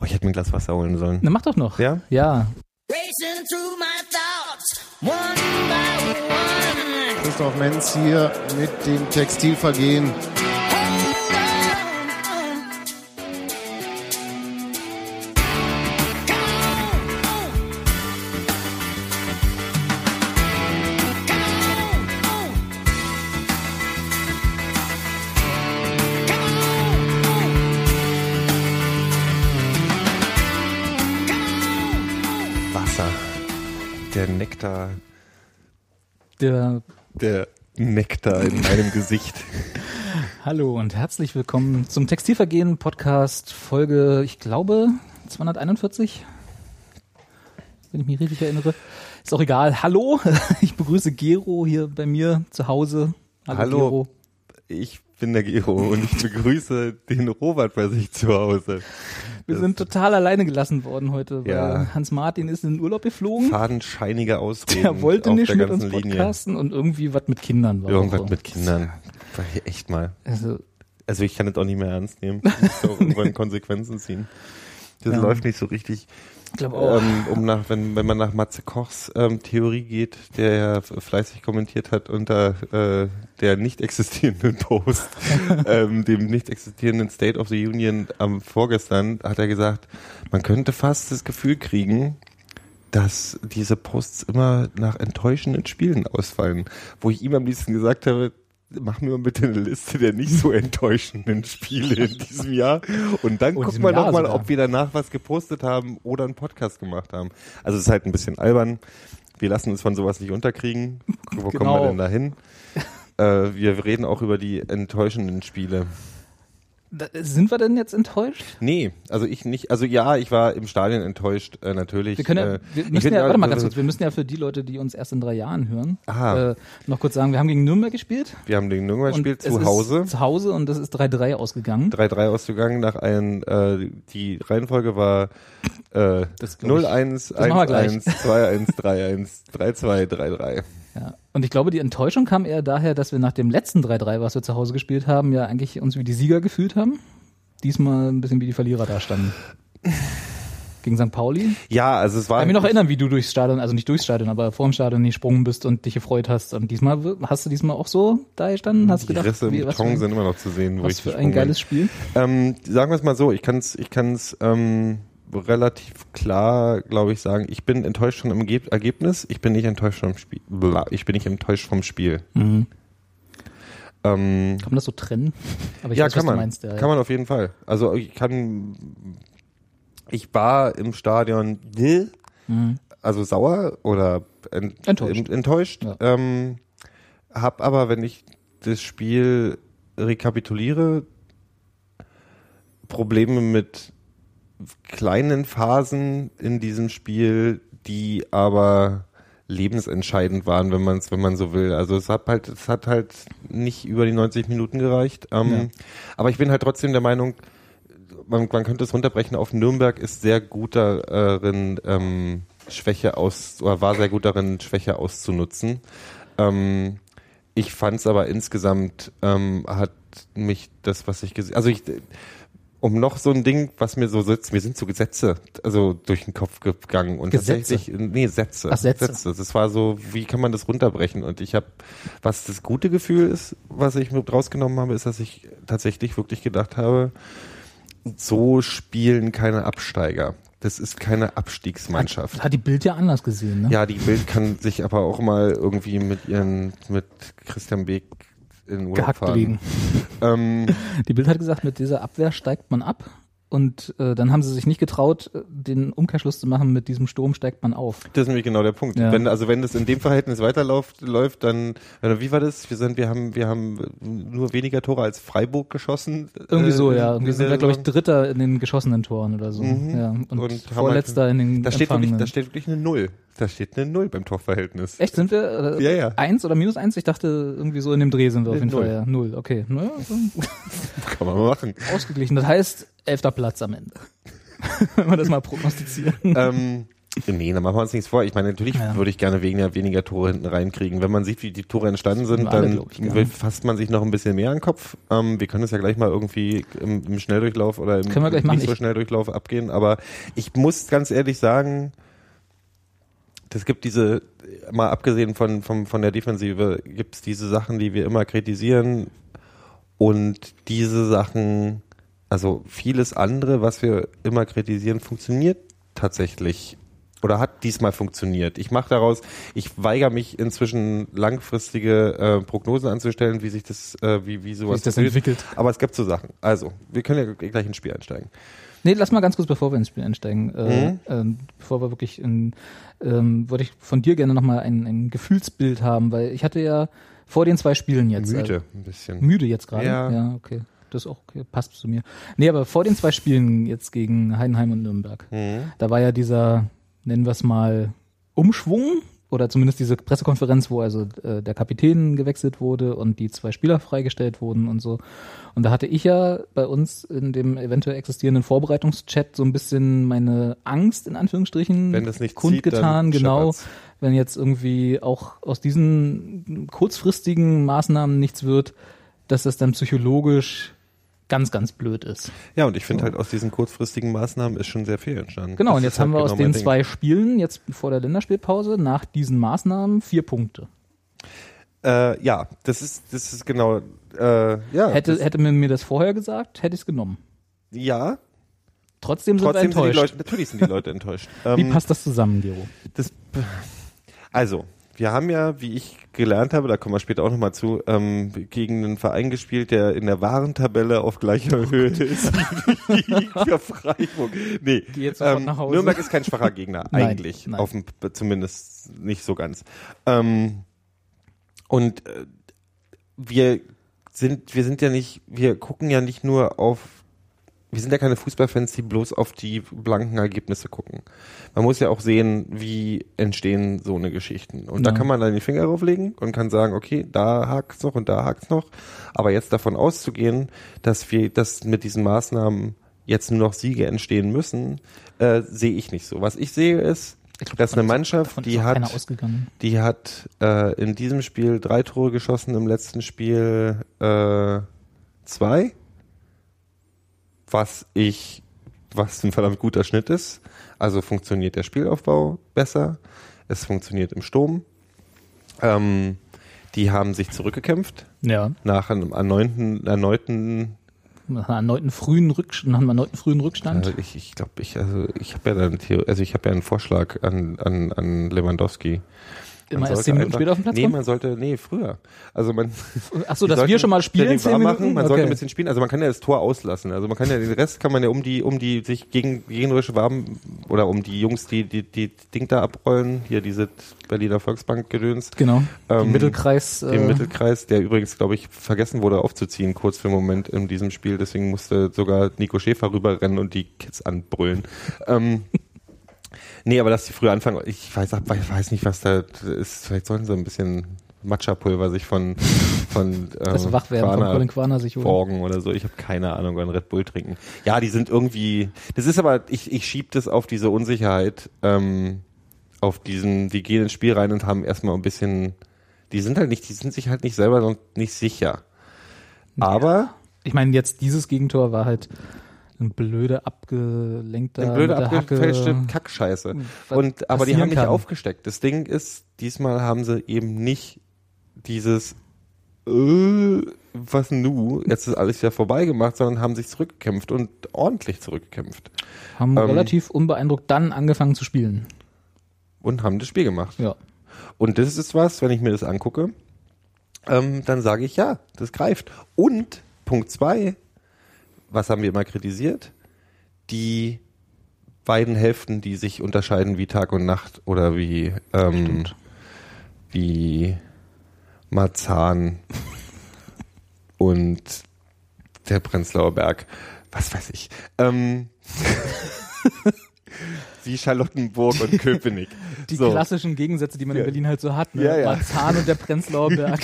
Oh, ich hätte mir ein Glas Wasser holen sollen. Na, mach doch noch. Ja? Ja. Christoph Menz hier mit dem Textilvergehen. Nektar. Der Der Nektar in meinem Gesicht. Hallo und herzlich willkommen zum Textilvergehen Podcast Folge, ich glaube, 241. Wenn ich mich richtig erinnere. Ist auch egal. Hallo, ich begrüße Gero hier bei mir zu Hause. Hallo. Gero. Ich bin der Gero und ich begrüße den Robert bei sich zu Hause. Wir sind total alleine gelassen worden heute, weil Ja. Hans Martin ist in den Urlaub geflogen. fadenscheinige Ausreden Der wollte nicht der mit uns ganzen Linie. podcasten und irgendwie was mit Kindern war. Irgendwas so. mit Kindern. Echt mal. Also, Also ich kann das auch nicht mehr ernst nehmen. Ich muss auch irgendwann Konsequenzen ziehen. Das Ja. läuft nicht so richtig. Glaube auch. Ähm, um nach, wenn, wenn man nach Matze Kochs ähm, Theorie geht, der ja fleißig kommentiert hat unter äh, der nicht existierenden Post, ähm, dem nicht existierenden State of the Union am vorgestern, hat er gesagt, man könnte fast das Gefühl kriegen, dass diese Posts immer nach enttäuschenden Spielen ausfallen. Wo ich ihm am liebsten gesagt habe, mach mir mal bitte eine Liste der nicht so enttäuschenden Spiele in diesem Jahr und dann in guck mal Jahr noch mal, sogar. ob wir danach was gepostet haben oder einen Podcast gemacht haben. Also es ist halt ein bisschen albern. Wir lassen uns von sowas nicht unterkriegen. Wo kommen Genau. wir denn da hin? äh, wir reden auch über die enttäuschenden Spiele. Sind wir denn jetzt enttäuscht? Nee, also ich nicht. Also ja, ich war im Stadion enttäuscht, äh, natürlich. Wir können ja, äh, wir müssen ja, warte mal also- ganz kurz, wir müssen ja für die Leute, die uns erst in drei Jahren hören, Aha. äh, noch kurz sagen, wir haben gegen Nürnberg gespielt. Wir haben den Nürnberg und Spiel es zu Hause. Zu Hause und das ist 3-3 ausgegangen. 3-3 ausgegangen nach einem, äh, die Reihenfolge war äh, Das glaub ich- 0-1, das machen wir gleich. 1-1, 2-1, 3-1, 3-2, 3-3. Ja. Und ich glaube, die Enttäuschung kam eher daher, dass wir nach dem letzten 3-3, was wir zu Hause gespielt haben, ja eigentlich uns wie die Sieger gefühlt haben. Diesmal ein bisschen wie die Verlierer da standen. Gegen St. Pauli. Ja, also es war... Ich kann mich noch erinnern, wie du durchs Stadion, also nicht durchs Stadion, aber vor dem Stadion gesprungen bist und dich gefreut hast. Und diesmal hast du diesmal auch so da gestanden, hast die gedacht, Risse im wie, Beton sind immer noch zu sehen, wo was ich für ein gesprungen bin. geiles Spiel. Ähm, sagen wir es mal so, ich kann es ich kann's, ähm, relativ klar, glaube ich, sagen, ich bin enttäuscht von dem Ergeb- Ergebnis, ich bin nicht enttäuscht vom Spiel. Ich bin nicht enttäuscht vom Spiel. Mhm. Ähm, Kann man das so trennen? Aber ich ja, weiß, kann was man. du meinst. Ja, kann man auf jeden Fall. Also ich kann, ich war im Stadion, Mhm. also sauer oder ent, Enttäuscht. ent- enttäuscht. Ja. Ähm, hab aber, wenn ich das Spiel rekapituliere, Probleme mit kleinen Phasen in diesem Spiel, die aber lebensentscheidend waren, wenn man es, wenn man so will. Also es hat halt, es hat halt nicht über die 90 Minuten gereicht. Ähm, Ja. Aber ich bin halt trotzdem der Meinung, man, man könnte es runterbrechen auf Nürnberg ist sehr gut darin, ähm, Schwäche aus, oder war sehr gut darin, Schwäche auszunutzen. Ähm, ich fand es aber insgesamt, ähm, hat mich das, was ich gesehen, also ich, um noch so ein Ding, was mir so sitzt, mir sind so Gesetze, also durch den Kopf gegangen und Gesetze? tatsächlich, nee, Sätze. Ach, Sätze. Das war so, wie kann man das runterbrechen? Und ich habe, was das gute Gefühl ist, was ich mit rausgenommen habe, ist, dass ich tatsächlich wirklich gedacht habe, so spielen keine Absteiger. Das ist keine Abstiegsmannschaft. Hat, hat die Bild ja anders gesehen, ne? Ja, die Bild kann sich aber auch mal irgendwie mit ihren, mit Christian Beek in Urlaub Gehackt fahren. liegen. Ähm, Die Bild hat gesagt, mit dieser Abwehr steigt man ab. Und äh, dann haben sie sich nicht getraut, äh, den Umkehrschluss zu machen, mit diesem Sturm steigt man auf. das ist nämlich genau der Punkt. Ja. Wenn, also wenn das in dem Verhältnis weiterläuft, läuft, dann, äh, wie war das? Wir sind, wir haben, wir haben nur weniger Tore als Freiburg geschossen. Irgendwie äh, so, ja. in Wir sind da, glaube ich. Dritter in den geschossenen Toren oder so. Mhm. Ja. Und, Und haben Vorletzter in den Da steht wirklich, da steht wirklich eine Null. Da steht eine Null beim Torverhältnis. Echt, sind wir äh, Ja, ja. eins oder minus eins? Ich dachte, irgendwie so in dem Dreh sind wir auf Nee, jeden null. Fall. Ja. Null, okay. So Kann man mal machen. ausgeglichen. Das heißt, elfter Platz am Ende. Wenn wir das mal prognostizieren. ähm, Nee, da machen wir uns nichts vor. Ich meine, natürlich Ja. würde ich gerne weniger, weniger Tore hinten reinkriegen. Wenn man sieht, wie die Tore entstanden sind, alle, dann fasst man sich noch ein bisschen mehr an den Kopf. Ähm, wir können es ja gleich mal irgendwie im, im Schnelldurchlauf oder im gleich machen. nicht so Schnelldurchlauf abgehen. Aber ich muss ganz ehrlich sagen, es gibt diese, mal abgesehen von, von, von der Defensive, gibt es diese Sachen, die wir immer kritisieren. Und diese Sachen, also vieles andere, was wir immer kritisieren, funktioniert tatsächlich oder hat diesmal funktioniert. Ich mache daraus, ich weigere mich inzwischen langfristige äh, Prognosen anzustellen, wie sich das, äh, wie, wie sowas sich das entwickelt. Aber es gibt so Sachen. Also, wir können ja gleich ins Spiel einsteigen. Nee, lass mal ganz kurz, bevor wir ins Spiel einsteigen, äh, Mhm. ähm, bevor wir wirklich in, ähm, würde ich von dir gerne nochmal ein, ein Gefühlsbild haben, weil ich hatte ja vor den zwei Spielen jetzt. Müde ein bisschen. Äh, müde jetzt gerade? Ja. ja, okay. Das ist auch okay, passt zu mir. Nee, aber vor den zwei Spielen jetzt gegen Heidenheim und Nürnberg, Mhm. da war ja dieser, nennen wir es mal, Umschwung oder zumindest diese Pressekonferenz, wo also äh, der Kapitän gewechselt wurde und die zwei Spieler freigestellt wurden und so. Und da hatte ich ja bei uns in dem eventuell existierenden Vorbereitungschat so ein bisschen meine Angst in Anführungsstrichen Wenn das nicht zieht, kundgetan, dann genau. scheppert's. Wenn jetzt irgendwie auch aus diesen kurzfristigen Maßnahmen nichts wird, dass das dann psychologisch ganz, ganz blöd ist. Ja, und ich finde halt aus diesen kurzfristigen Maßnahmen ist schon sehr viel entstanden. Genau, Das und jetzt halt haben wir aus genau mein den Ding. zwei Spielen, jetzt vor der Länderspielpause, nach diesen Maßnahmen vier Punkte. Äh, ja, das ist, das ist genau, äh, ja. Hätte, hätte man mir das vorher gesagt, hätte ich es genommen. ja, Trotzdem sind trotzdem wir sind die enttäuscht. Leute, natürlich sind die Leute enttäuscht. Wie Ähm, passt das zusammen, Gero? das, also, wir haben ja, wie ich gelernt habe, da kommen wir später auch nochmal zu, ähm, gegen einen Verein gespielt, der in der Warentabelle auf gleicher Höhe ist wie für Freiburg. Nee, ähm. Nürnberg ist kein schwacher Gegner, Nein, eigentlich. nein. Auf dem, zumindest nicht so ganz. Ähm, und äh, wir sind, wir sind ja nicht, wir gucken ja nicht nur auf, wir sind ja keine Fußballfans, die bloß auf die blanken Ergebnisse gucken. Man muss ja auch sehen, wie entstehen so eine Geschichten. Und da Ja. kann man dann den Finger drauflegen und kann sagen, okay, da hakt's noch und da hakt's noch. Aber jetzt davon auszugehen, dass wir, dass mit diesen Maßnahmen jetzt nur noch Siege entstehen müssen, äh, sehe ich nicht so. Was ich sehe ist, dass eine Mannschaft, die ist hat, die hat äh, in diesem Spiel drei Tore geschossen, im letzten Spiel äh, zwei. Was ich, was ein verdammt guter Schnitt ist. Also funktioniert der Spielaufbau besser. Es funktioniert im Sturm. Ähm, die haben sich zurückgekämpft Ja, nach einem erneuten, erneuten nach einem erneuten frühen Rückstand, nach einem erneuten frühen Rückstand. also ich, ich glaube, ich, also ich habe ja dann also ich habe ja einen Vorschlag an, an, an Lewandowski. Man Immer erst sollte zehn Minuten später auf den Platz Nee, kommen? man sollte, nee, früher. Also man, Ach so, dass wir schon mal spielen, zehn Minuten? machen, man Okay. sollte ein bisschen spielen. Also man kann ja das Tor auslassen. Also man kann ja den Rest kann man ja um die, um die sich gegen gegnerische warm oder um die Jungs, die die die Ding da abrollen, hier diese Berliner Volksbank gedöns. Genau. Ähm, Im Mittelkreis. Im äh, Mittelkreis, der übrigens, glaube ich, vergessen wurde aufzuziehen, kurz für einen Moment in diesem Spiel. Deswegen musste sogar Nico Schäfer rüberrennen und die Kids anbrüllen. ähm, nee, aber dass die früher anfangen, ich weiß, ich weiß nicht, was da ist. Vielleicht sollten sie ein bisschen Matcha-Pulver sich von, von das ähm, Wachwerden von Colin Quaner sich holen. Oder so. Ich habe keine Ahnung, wann Red Bull trinken. Ja, die sind irgendwie. Das ist aber, ich, ich schieb das auf diese Unsicherheit, ähm, auf diesen, die gehen ins Spiel rein und haben erstmal ein bisschen, die sind halt nicht, die sind sich halt nicht selber noch nicht sicher. Aber Ich meine, jetzt dieses Gegentor war halt ein blöde abgelenkter eine blöde abgefälschte. Kackscheiße. was Und aber die haben nicht kann. aufgesteckt. Das Ding ist, diesmal haben sie eben nicht dieses äh, was nu, jetzt ist alles wieder vorbei gemacht, sondern haben sich zurückgekämpft und ordentlich zurückgekämpft. Haben Ähm, relativ unbeeindruckt dann angefangen zu spielen. und haben das Spiel gemacht. Ja. Und das ist was, wenn ich mir das angucke, ähm, dann sage ich ja, das greift. Und Punkt zwei, was haben wir immer kritisiert? Die beiden Hälften, die sich unterscheiden wie Tag und Nacht oder wie ähm, wie Marzahn und der Prenzlauer Berg, was weiß ich. Ähm, wie Charlottenburg und Köpenick. Die So. klassischen Gegensätze, die man in Berlin halt so hat. Ne? Ja, ja. Marzahn und der Prenzlauer Berg.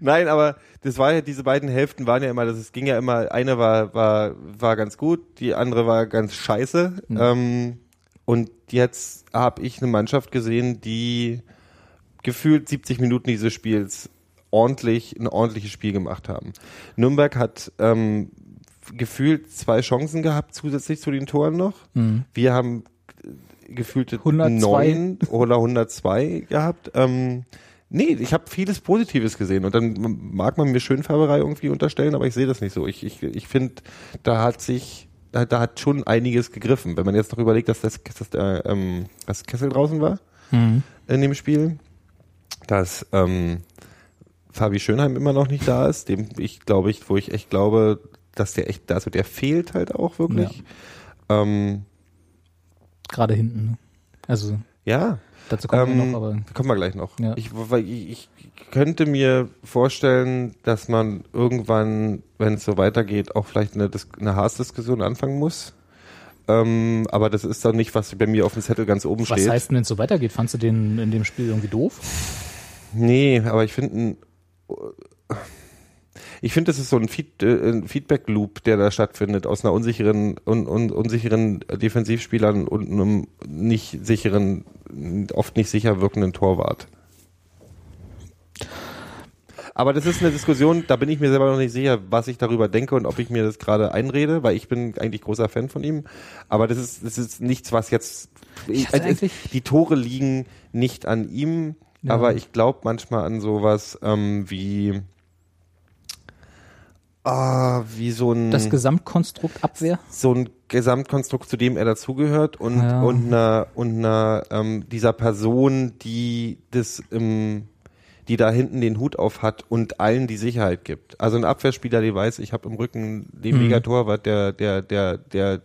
Nein, aber das war ja, diese beiden Hälften waren ja immer, das es ging ja immer, eine war, war, war ganz gut, die andere war ganz scheiße. Ähm, Und jetzt habe ich eine Mannschaft gesehen, die gefühlt 70 Minuten dieses Spiels ordentlich, ein ordentliches Spiel gemacht haben. Nürnberg hat ähm, gefühlt zwei Chancen gehabt, zusätzlich zu den Toren noch. Wir haben äh, gefühlte 102. neun oder 102 gehabt. Ähm, nee, ich habe vieles Positives gesehen und dann mag man mir Schönfärberei irgendwie unterstellen, aber ich sehe das nicht so. Ich, ich, ich finde, da hat sich, da, da hat schon einiges gegriffen. Wenn man jetzt noch überlegt, dass das, dass der, ähm, dass Kessel draußen war Mhm. in dem Spiel, dass ähm, Fabi Schönheim immer noch nicht da ist, dem ich glaube ich, wo ich echt glaube, dass der echt, also der fehlt halt auch wirklich. Ähm, Gerade hinten. ne? Also ja, dazu kommen wir ähm, noch, aber kommen wir gleich noch. Ja. Ich, ich, ich könnte mir vorstellen, dass man irgendwann, wenn es so weitergeht, auch vielleicht eine, eine Haas-Diskussion anfangen muss. Ähm, aber das ist dann nicht, was bei mir auf dem Zettel ganz oben was steht. heißt denn, wenn es so weitergeht? Fandst du den in dem Spiel irgendwie doof? Nee, aber ich finde, ich finde, das ist so ein, Feed, äh, Feedback-Loop, der da stattfindet aus einer unsicheren, un, un, unsicheren Defensivspielern und einem nicht sicheren, oft nicht sicher wirkenden Torwart. Aber das ist eine Diskussion, da bin ich mir selber noch nicht sicher, was ich darüber denke und ob ich mir das gerade einrede, weil ich bin eigentlich großer Fan von ihm. Aber das ist, das ist nichts, was jetzt, Ich also die Tore liegen nicht an ihm, Ja. aber ich glaube manchmal an sowas ähm, wie, ah, wie so ein Das Gesamtkonstrukt Abwehr? so ein Gesamtkonstrukt, zu dem er dazugehört und Ja. und einer und einer ähm, dieser Person, die das im die da hinten den Hut auf hat und allen die Sicherheit gibt. Also ein Abwehrspieler, der weiß, ich habe im Rücken den Mhm. Megatorwart, der der der der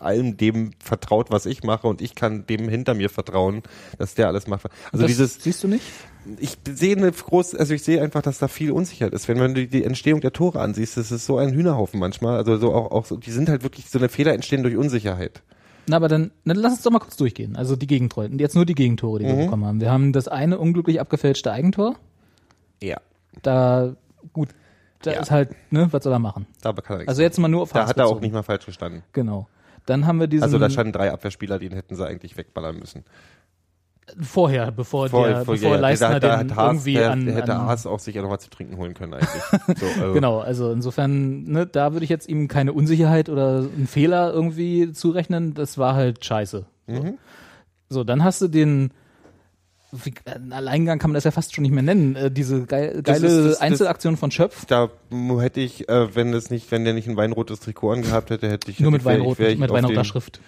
allem dem vertraut, was ich mache und ich kann dem hinter mir vertrauen, dass der alles macht. Also das dieses siehst du nicht? ich sehe eine groß, also ich sehe einfach, dass da viel Unsicherheit ist. Wenn man die, die Entstehung der Tore ansiehst, das ist so ein Hühnerhaufen manchmal. Also so auch, auch so, die sind halt wirklich so eine Fehler entstehen durch Unsicherheit. Na, aber dann, dann lass uns doch mal kurz durchgehen. Also die Gegentore. Jetzt nur die Gegentore, die wir Mhm. bekommen haben. Wir haben das eine unglücklich abgefälschte Eigentor. Ja. Da, gut, da Ja. ist halt, ne, was soll er machen? Da kann er nichts Also jetzt mal nur auf Da hat er auch nicht mal falsch gestanden. Genau. Dann haben wir diesen Also da standen drei Abwehrspieler, den hätten sie eigentlich wegballern müssen. vorher, bevor Vor- der, vor- bevor ja, Leistner da- da den Haas- irgendwie der, an, der hätte an Haas auch sicher noch was zu trinken holen können eigentlich. so, also. Genau, also insofern, ne, da würde ich jetzt ihm keine Unsicherheit oder einen Fehler irgendwie zurechnen. Das war halt scheiße. So, Mhm. so dann hast du den wie, einen Alleingang kann man das ja fast schon nicht mehr nennen. Äh, diese geil, Das geile ist- das- das- Einzelaktion von Schöpf. Da hätte ich, äh, wenn das nicht, wenn der nicht ein weinrotes Trikot angehabt hätte, hätte ich Nur mit ich- Weinrot, wär ich mit Weinroter Schrift.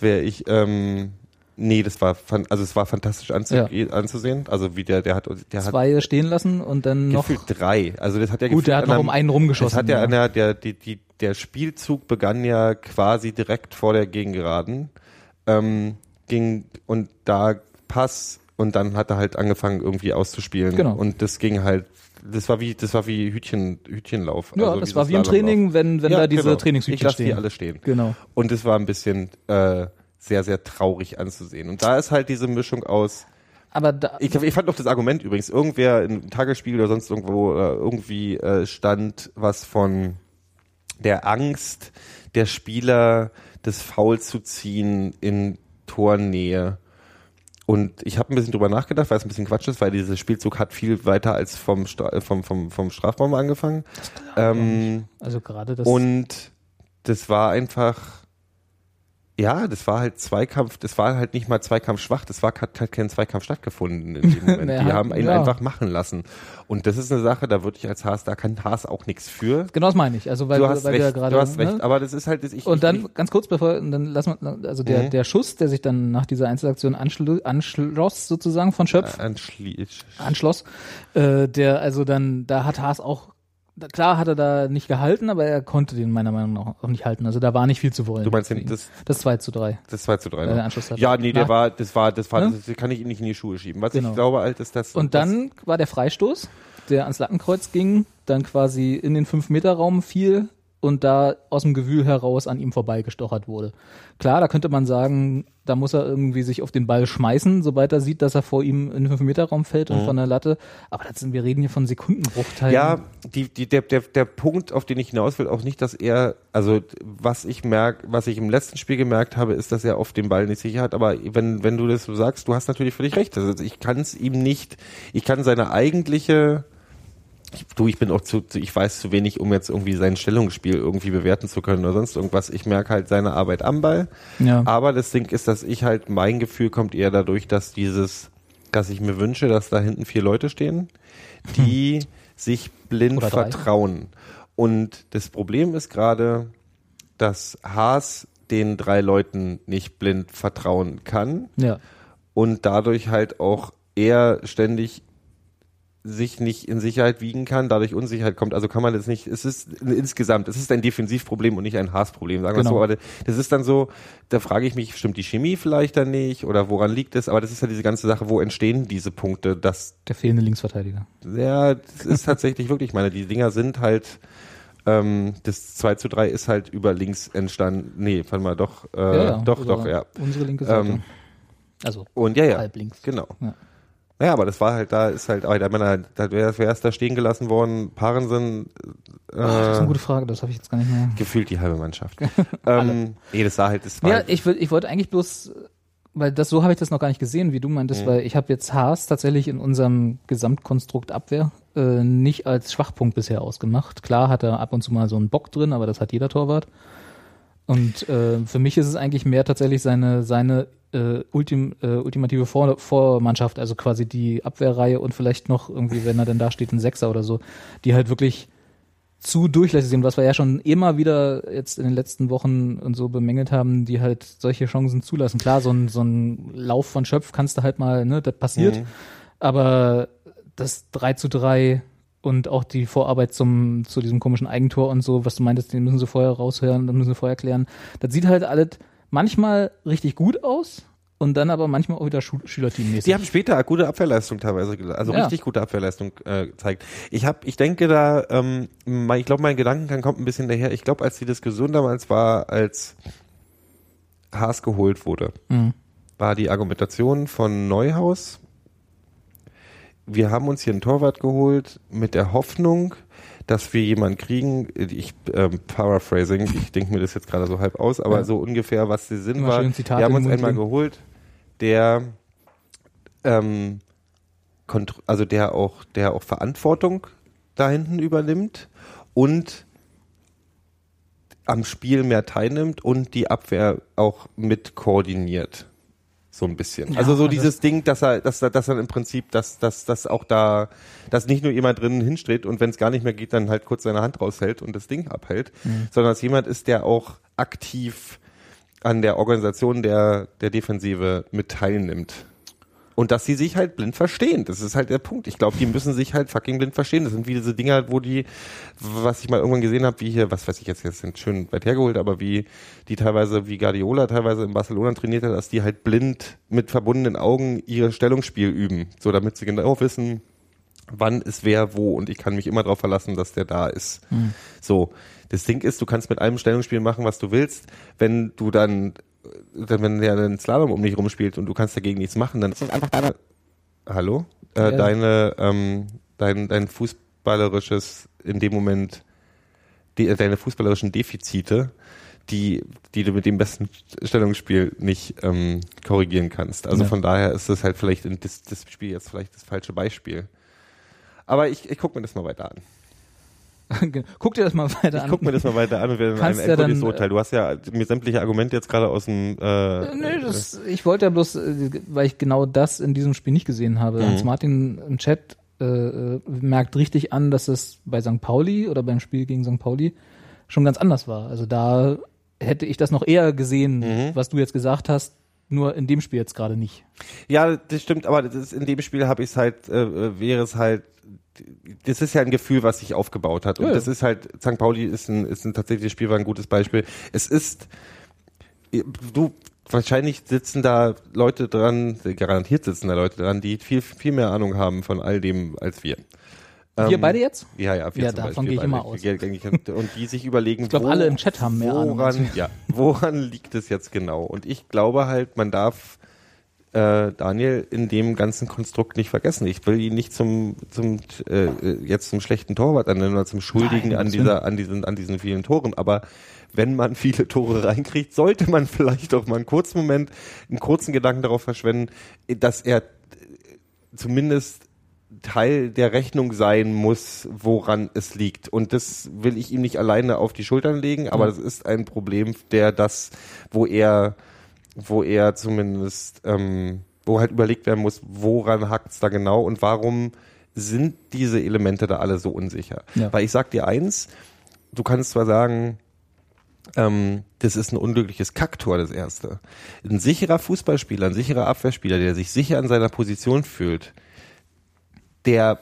wäre ich, ähm, nee, das war, also es war fantastisch anzu Ja. anzusehen. Also wie der, der hat, der hat Zwei stehen lassen und dann noch. drei. Also das hat ja Gut, der hat noch um einen rumgeschossen. Das hat ja, ja. der, der, die, die, der Spielzug begann ja quasi direkt vor der Gegengeraden. Ähm, ging und da Pass und dann hat er halt angefangen irgendwie auszuspielen. Genau. Und das ging halt, das war wie, das war wie Hütchen, Hütchenlauf. ja, also das war wie im. Training, wenn, wenn Ja, da diese genau. Ich Trainingshütchen lasse die stehen. alle stehen. Genau. Und es war ein bisschen äh, sehr, sehr traurig anzusehen. Und da ist halt diese Mischung aus. Aber da, Ich, ich fand noch das Argument übrigens, irgendwer im Tagesspiegel oder sonst irgendwo äh, irgendwie äh, stand was von der Angst der Spieler, das Foul zu ziehen in Tornähe. Und ich habe ein bisschen drüber nachgedacht, weil es ein bisschen Quatsch ist, weil dieser Spielzug hat viel weiter als vom, Stra äh, vom, vom, vom Strafraum angefangen. Ähm, also gerade das. und das war einfach, ja, das war halt Zweikampf, das war halt nicht mal Zweikampf schwach, das war hat, hat kein Zweikampf stattgefunden in dem Moment. Die haben ihn ja. einfach machen lassen. Und das ist eine Sache, da würde ich als Haas, da kann Haas auch nichts für. genau das meine ich. Also weil, du hast weil wir recht, gerade. du hast ne? recht, aber das ist halt, das ich, Und ich, dann ich, ganz kurz bevor, dann lassen wir, also der, Mhm. der Schuss, der sich dann nach dieser Einzelaktion anschl anschloss sozusagen von Schöpf, anschließ. anschloss, äh, der also dann, da hat Haas auch, klar hat er da nicht gehalten, aber er konnte den meiner Meinung nach auch nicht halten. Also da war nicht viel zu wollen. Du meinst den, das, das 2 zu 3. das 2 zu 3. Äh, ne? Ja, nee, der Nach- war, das war, das war, Ne? das kann ich ihm nicht in die Schuhe schieben. Was Genau. ich glaube halt, ist das. Und dann war der Freistoß, der ans Lattenkreuz ging, dann quasi in den 5-Meter-Raum fiel und da aus dem Gewühl heraus an ihm vorbeigestochert wurde. Klar, da könnte man sagen, da muss er irgendwie sich auf den Ball schmeißen, sobald er sieht, dass er vor ihm in den 5-Meter-Raum fällt und von der Latte. Aber das sind, wir reden hier von Sekundenbruchteilen. Ja, die, die, der, der, der Punkt, auf den ich hinaus will, auch nicht, dass er, also was ich merke, was ich im letzten Spiel gemerkt habe, ist, dass er auf dem Ball nicht sicher hat. Aber wenn, wenn du das so sagst, du hast natürlich völlig recht. Also ich kann es ihm nicht, ich kann seine eigentliche ich, du, ich bin auch zu, ich weiß zu wenig, um jetzt irgendwie sein Stellungsspiel irgendwie bewerten zu können oder sonst irgendwas. Ich merke halt seine Arbeit am Ball. Ja. Aber das Ding ist, dass ich halt, mein Gefühl kommt eher dadurch, dass dieses, dass ich mir wünsche, dass da hinten vier Leute stehen, die sich blind Hm. Oder drei. vertrauen. Und das Problem ist gerade, dass Haas den drei Leuten nicht blind vertrauen kann ja. und dadurch halt auch er ständig sich nicht in Sicherheit wiegen kann, dadurch Unsicherheit kommt. Also kann man das nicht, es ist insgesamt, es ist ein Defensivproblem und nicht ein Haasproblem, sagen wir Genau. so. Aber das ist dann so, da frage ich mich, stimmt die Chemie vielleicht dann nicht oder woran liegt es? Aber das ist ja diese ganze Sache, wo entstehen diese Punkte, dass Der fehlende Linksverteidiger. ja, das ist tatsächlich wirklich, ich meine, die Dinger sind halt, ähm, das 2 zu 3 ist halt über links entstanden. Nee, warte mal, doch, äh, ja, ja, doch, doch, ja. Unsere linke Seite. Ähm, also Und ja, ja, halb links. genau. Ja. Naja, aber das war halt, da ist halt, aber da, man, da wäre wär es da stehen gelassen worden, Ach, Parensen, das ist äh, eine gute Frage, das habe ich jetzt gar nicht mehr. gefühlt die halbe Mannschaft. ähm, nee, das sah halt, das war Ja, halt, ich, will- ich wollte eigentlich bloß, weil das so habe ich das noch gar nicht gesehen, wie du meintest, Mhm. weil ich habe jetzt Haas tatsächlich in unserem Gesamtkonstrukt Abwehr äh, nicht als Schwachpunkt bisher ausgemacht. Klar hat er ab und zu mal so einen Bock drin, aber das hat jeder Torwart. Und äh, für mich ist es eigentlich mehr tatsächlich seine seine äh, ultim, äh, ultimative Vor Vormannschaft, also quasi die Abwehrreihe und vielleicht noch irgendwie, wenn er denn da steht, ein Sechser oder so, die halt wirklich zu durchlässig sind, was wir ja schon immer wieder jetzt in den letzten Wochen und so bemängelt haben, die halt solche Chancen zulassen. Klar, so ein, so ein Lauf von Schöpf kannst du halt mal, ne, das passiert, Mhm. aber das 3 zu 3 und auch die Vorarbeit zum, zu diesem komischen Eigentor und so, was du meintest, den müssen sie vorher raushören, das müssen sie vorher klären. Das sieht halt alles manchmal richtig gut aus und dann aber manchmal auch wieder Schu Schülerteammäßig. die haben später gute Abwehrleistung teilweise, also Ja. richtig gute Abwehrleistung äh, gezeigt. Ich habe, ich denke da, ähm, ich glaube, mein Gedankengang kommt ein bisschen daher. Ich glaube, als die Diskussion damals war, als Haas geholt wurde, Mhm. war die Argumentation von Neuhaus, wir haben uns hier einen Torwart geholt mit der Hoffnung, dass wir jemanden kriegen, ich ähm, paraphrasing, ich denke mir das jetzt gerade so halb aus, aber Ja. so ungefähr, was der Sinn Immer war. Wir haben uns einmal geholt, der ähm, also der auch, der auch Verantwortung da hinten übernimmt und am Spiel mehr teilnimmt und die Abwehr auch mit koordiniert. So ein bisschen. Ja, also so also- dieses Ding, dass er, dass er, dass er im Prinzip, dass, dass, dass auch da, dass nicht nur jemand drinnen hinsteht und wenn es gar nicht mehr geht, dann halt kurz seine Hand raushält und das Ding abhält, Mhm. sondern dass jemand ist, der auch aktiv an der Organisation der, der Defensive mit teilnimmt. Und dass sie sich halt blind verstehen. Das ist halt der Punkt. Ich glaube, die müssen sich halt fucking blind verstehen. Das sind wie diese Dinger, wo die, was ich mal irgendwann gesehen habe, wie hier, was weiß ich jetzt, jetzt sind schön weit hergeholt, aber wie die teilweise, wie Guardiola teilweise in Barcelona trainiert hat, dass die halt blind mit verbundenen Augen ihr Stellungsspiel üben. So damit sie genau wissen, wann ist wer wo und ich kann mich immer darauf verlassen, dass der da ist. So, das Ding ist, du kannst mit einem Stellungsspiel machen, was du willst. Wenn du dann, dann, wenn der einen Slalom um dich rumspielt und du kannst dagegen nichts machen, dann ist es einfach deine, hallo, äh, Ja. deine, ähm, dein, dein fußballerisches in dem Moment, die, äh, deine fußballerischen Defizite, die, die du mit dem besten Stellungsspiel nicht ähm, korrigieren kannst. Also Ja. von daher ist das halt vielleicht in das, das Spiel jetzt vielleicht das falsche Beispiel. Aber ich, ich guck mir das mal weiter an. Guck dir das mal weiter Ich an. guck mir das mal weiter an und werde dann ein Kannst ja dann, Urteil. Du hast ja mir sämtliche Argumente jetzt gerade aus dem äh, Nee, das, ich wollte ja bloß, äh, weil ich genau das in diesem Spiel nicht gesehen habe. Mhm. Hans Martin im Chat äh, äh, merkt richtig an, dass es bei St. Pauli oder beim Spiel gegen St. Pauli schon ganz anders war. Also da hätte ich das noch eher gesehen, Mhm. was du jetzt gesagt hast, nur in dem Spiel jetzt gerade nicht. Ja, das stimmt, aber das in dem Spiel habe ich es halt, äh, wäre es halt, das ist ja ein Gefühl, was sich aufgebaut hat. Und Ja, ja. das ist halt, St. Pauli ist ein, ist ein tatsächliches Spiel, war ein gutes Beispiel. Es ist, du, wahrscheinlich sitzen da Leute dran, garantiert sitzen da Leute dran, die viel, viel mehr Ahnung haben von all dem als wir. Wir Ähm, beide jetzt? Ja, ja, wir Ja, zum davon gehe ich beide. immer aus. Und die sich überlegen, Ich glaube, wo- alle im Chat haben mehr Ahnung woran, wir. ja, woran liegt es jetzt genau? Und ich glaube halt, man darf äh, Daniel in dem ganzen Konstrukt nicht vergessen. Ich will ihn nicht zum, zum äh, jetzt zum schlechten Torwart annennen oder zum Schuldigen Nein, an dieser, an diesen, an diesen vielen Toren. Aber wenn man viele Tore reinkriegt, sollte man vielleicht auch mal einen kurzen Moment, einen kurzen Gedanken darauf verschwenden, dass er zumindest Teil der Rechnung sein muss, woran es liegt. Und das will ich ihm nicht alleine auf die Schultern legen, aber das ist ein Problem, der das, wo er, wo er zumindest, ähm, wo halt überlegt werden muss, woran hakt's da genau und warum sind diese Elemente da alle so unsicher. Ja. Weil ich sag dir eins, du kannst zwar sagen, ähm, das ist ein unglückliches Kacktor, das erste. Ein sicherer Fußballspieler, ein sicherer Abwehrspieler, der sich sicher an seiner Position fühlt, der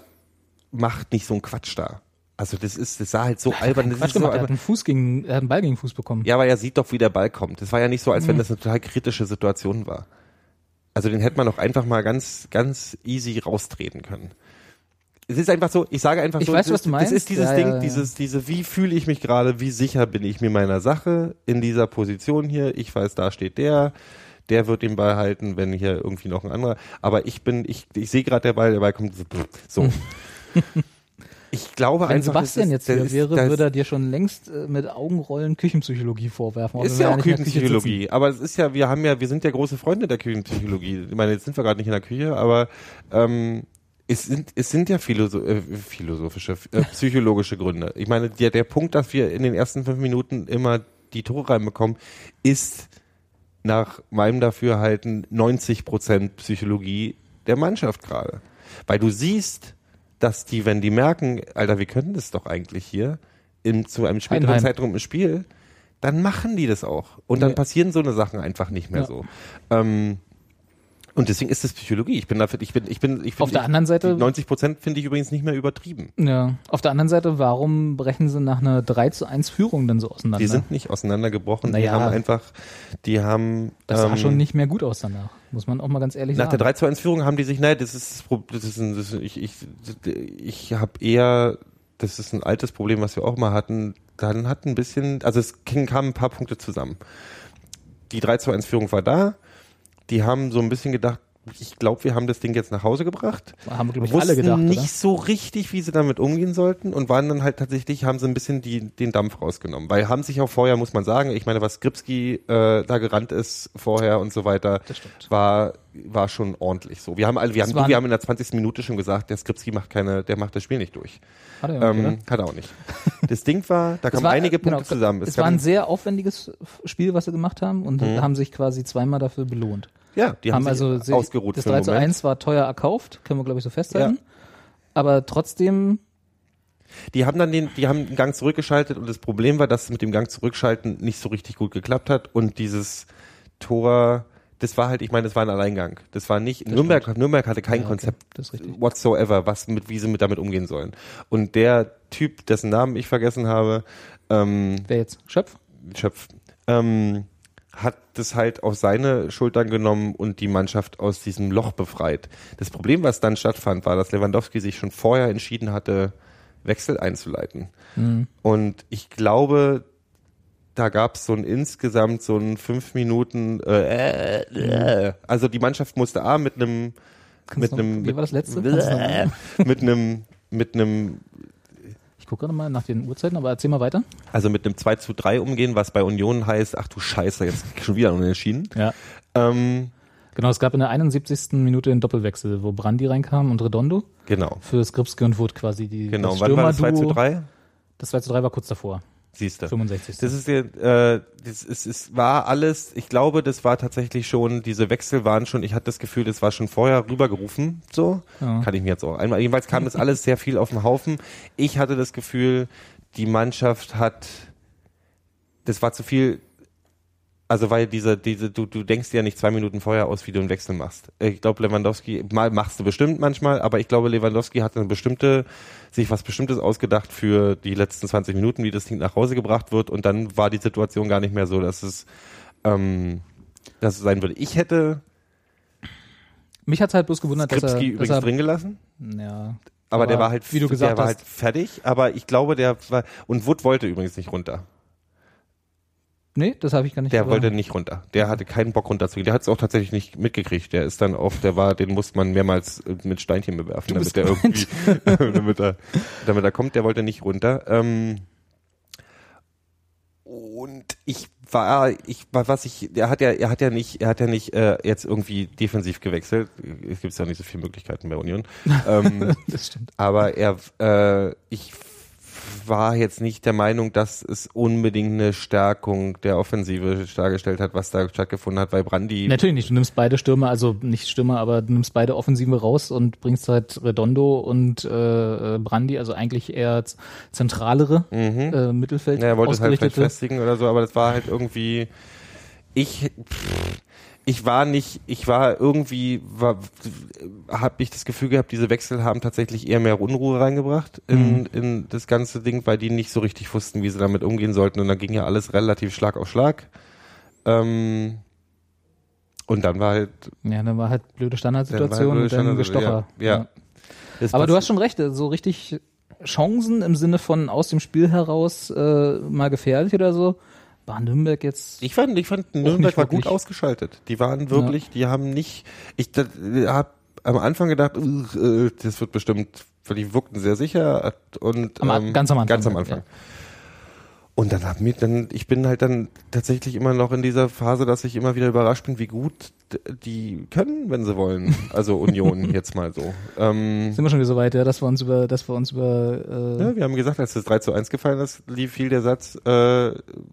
macht nicht so einen Quatsch da. Also das ist, das sah halt so albern. Das Quatsch ist so gemacht, er hat albern. einen Fuß gegen, er hat einen Ball gegen den Fuß bekommen. Ja, aber er sieht doch, wie der Ball kommt. Das war ja nicht so, als Mhm. wenn das eine total kritische Situation war. Also den hätte man doch einfach mal ganz, ganz easy raustreten können. Es ist einfach so, ich sage einfach Ich so, weiß, das, was du das meinst. ist dieses Ja, Ding, ja, ja. dieses, diese, wie fühle ich mich gerade, wie sicher bin ich mir meiner Sache in dieser Position hier. Ich weiß, da steht der, der wird den Ball halten, wenn hier irgendwie noch ein anderer. Aber ich bin, ich, ich sehe gerade der Ball, der Ball kommt so. so. Ich glaube Wenn einfach, Sebastian ist, jetzt hier ist- wäre, das- würde er dir schon längst äh, mit Augenrollen Küchenpsychologie vorwerfen. Ist ja auch Küchenpsychologie, aber es ist ja, wir haben ja, wir sind ja große Freunde der Küchenpsychologie. Ich meine, jetzt sind wir gerade nicht in der Küche, aber ähm, es sind, es sind ja philosoph äh, philosophische, äh, psychologische Gründe. Ich meine, der, der Punkt, dass wir in den ersten fünf Minuten immer die Tore reinbekommen, ist nach meinem Dafürhalten 90 Prozent Psychologie der Mannschaft gerade. Weil du siehst, dass die, wenn die merken, Alter, wir können das doch eigentlich hier, in, zu einem späteren Heidenheim. Zeitraum im Spiel, dann machen die das auch. Und dann Ja. passieren so eine Sachen einfach nicht mehr Ja. so. Ähm, und deswegen ist es Psychologie. Ich bin dafür, ich bin, ich bin, ich bin, Auf der ich, anderen Seite- die 90 Prozent finde ich übrigens nicht mehr übertrieben. Ja. Auf der anderen Seite, warum brechen sie nach einer 3 zu 1 Führung dann so auseinander? Die sind nicht auseinandergebrochen. Die Naja. haben einfach, die haben, das sah ähm, schon nicht mehr gut aus danach. Muss man auch mal ganz ehrlich Nach der sagen. 3 zu 1 Führung haben die sich, nein, das ist, das das ist ein, das ist, ich, ich, ich habe eher, das ist ein altes Problem, was wir auch mal hatten, dann hat ein bisschen, also es kamen ein paar Punkte zusammen. Die 3 zu 1 Führung war da, die haben so ein bisschen gedacht, ich glaube, wir haben das Ding jetzt nach Hause gebracht. Haben, glaube ich, Wussten alle gedacht, nicht oder? so richtig, wie sie damit umgehen sollten und waren dann halt tatsächlich, haben sie ein bisschen die, den Dampf rausgenommen. Weil haben sich auch vorher, muss man sagen, ich meine, was Skripski äh, da gerannt ist vorher und so weiter, war war schon ordentlich so. Wir haben alle, wir Das haben, wir haben in der 20. Minute schon gesagt, der Skripski macht keine, der macht das Spiel nicht durch. Hat er Ähm, oder? hat er auch nicht. Das Ding war, da Es kamen einige genau, Punkte zusammen. Es, gab war ein ein- sehr aufwendiges Spiel, was sie gemacht haben und haben sich quasi zweimal dafür belohnt. Ja, die haben, haben also sich ausgeruht das für einen 3 zu Moment. 1 war teuer erkauft, können wir glaube ich so festhalten. Aber trotzdem, Die haben dann den, die haben den Gang zurückgeschaltet und das Problem war, dass es mit dem Gang zurückschalten nicht so richtig gut geklappt hat und dieses Tor, das war halt, ich meine, das war ein Alleingang. Das war nicht, Nürnberg, Nürnberg hatte kein Ja, okay, Konzept das whatsoever, was mit, wie sie mit damit umgehen sollen. Und der Typ, dessen Namen ich vergessen habe, ähm, wer jetzt? Schöpf? Schöpf, ähm, hat das halt auf seine Schultern genommen und die Mannschaft aus diesem Loch befreit. Das Problem, was dann stattfand, war, dass Lewandowski sich schon vorher entschieden hatte, Wechsel einzuleiten. Und ich glaube, da gab es so ein insgesamt so ein fünf Minuten, äh, äh, also die Mannschaft musste A mit einem mit einem wie war das letzte? Kannst du noch- mit einem mit einem gucke gerade mal nach den Uhrzeiten, aber erzähl mal weiter. also mit einem 2 zu 3 umgehen, was bei Union heißt, ach du Scheiße, jetzt schon wieder unentschieden. Ja. Ähm, Genau, es gab in der 71. Minute den Doppelwechsel, wo Brandi reinkam und Redondo. genau. Für Skripski und Wood quasi die Genau. das Wann war das 2 zu Stürmerduo. 3? Das 2 zu 3 war kurz davor, Siehst du. 65. Das ist äh, das ist, es war alles, ich glaube, das war tatsächlich schon, diese Wechsel waren schon, ich hatte das Gefühl, das war schon vorher rübergerufen, so. Ja. Kann ich mir jetzt auch einmal, jedenfalls kam das alles sehr viel auf den Haufen. Ich hatte das Gefühl, die Mannschaft hat, das war zu viel, also weil diese, diese, du, du denkst dir ja nicht zwei Minuten vorher aus, wie du einen Wechsel machst. Ich glaube, Lewandowski, mal machst du bestimmt manchmal, aber ich glaube, Lewandowski hat eine bestimmte, sich was Bestimmtes ausgedacht für die letzten 20 Minuten, wie das Ding nach Hause gebracht wird und dann war die Situation gar nicht mehr so, dass es, ähm, dass es sein würde. Ich hätte Mich hat's halt bloß gewundert, dass er, Skripski dass übrigens er drin gelassen. ja, Aber, Aber der war halt, wie du gesagt der war hast- halt fertig. Aber ich glaube, der war und Wood wollte übrigens nicht runter. Nee, das habe ich gar nicht Der aber- wollte nicht runter. Der hatte keinen Bock runterzugehen. Der hat es auch tatsächlich nicht mitgekriegt. Der ist dann auf, der war, den musste man mehrmals äh, mit Steinchen bewerfen, damit der irgendwie, damit er, damit er kommt. Der wollte nicht runter. Ähm, und ich war, ich war, was ich, er hat ja, er hat ja nicht, er hat ja nicht äh, jetzt irgendwie defensiv gewechselt. Es gibt ja nicht so viele Möglichkeiten bei Union. ähm, Das stimmt. aber er, äh, ich war jetzt nicht der Meinung, dass es unbedingt eine Stärkung der Offensive dargestellt hat, was da stattgefunden hat, weil Brandi Natürlich nicht. Du nimmst beide Stürmer, also nicht Stürmer, aber du nimmst beide Offensive raus und bringst halt Redondo und äh, äh, Brandi, also eigentlich eher zentralere äh, Mittelfeld. ja, er wollte es halt festigen oder so, aber das war halt irgendwie, ich, ich war nicht, ich war irgendwie, war, habe ich das Gefühl gehabt, diese Wechsel haben tatsächlich eher mehr Unruhe reingebracht in, Mhm. in das ganze Ding, weil die nicht so richtig wussten, wie sie damit umgehen sollten und dann ging ja alles relativ Schlag auf Schlag. Ähm, und dann war halt Ja, dann war halt blöde Dann Standardsituation halt und blöde dann Standardsituation, Gestocher. ja, ja. das Aber du hast schon recht, so richtig Chancen im Sinne von aus dem Spiel heraus äh, mal gefährlich oder so. War Nürnberg jetzt. Ich fand, ich fand Nürnberg war gut ausgeschaltet. Die waren wirklich, die haben nicht, ich habe am Anfang gedacht, "Ugh, äh, das wird bestimmt, weil die wirkten sehr sicher und Am ähm, ganz am Anfang, Ganz am ja. Und dann hab mir dann, ich bin halt dann tatsächlich immer noch in dieser Phase, dass ich immer wieder überrascht bin, wie gut die können, wenn sie wollen. Also Union jetzt mal so. Ähm, Sind wir schon wieder so weit, ja, dass wir uns über, dass wir uns über äh, Ja, wir haben gesagt, als das 3 zu 1 gefallen ist, lief viel der Satz äh,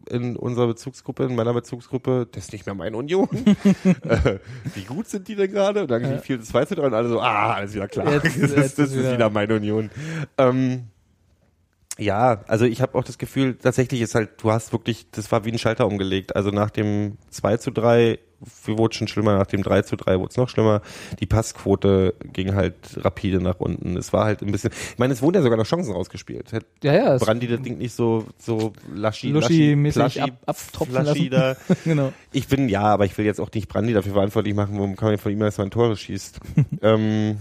in unserer Bezugsgruppe, in meiner Bezugsgruppe, das ist nicht mehr meine Union. äh, wie gut sind die denn gerade? Und dann Ja. fiel das 2 zu 3 und alle so, ah, alles wieder klar. Jetzt- das jetzt ist, das ist ist wieder- wieder meine Union. Ähm, ja, also ich habe auch das Gefühl, tatsächlich ist halt, du hast wirklich, das war wie ein Schalter umgelegt. Also nach dem 2 zu 3, wie wurde schon schlimmer, nach dem 3 zu 3 wurde es noch schlimmer. Die Passquote ging halt rapide nach unten. Es war halt ein bisschen, ich meine, es wurden ja sogar noch Chancen rausgespielt. Hätte ja, ja, es- Brandi das Ding nicht so, so laschi, Luschi-mäßig laschi, ab- abtropfen laschi da. genau. Ich bin, ja, aber ich will jetzt auch nicht Brandi dafür verantwortlich machen, warum kann man von ihm erstmal ein Tore schießt. ähm,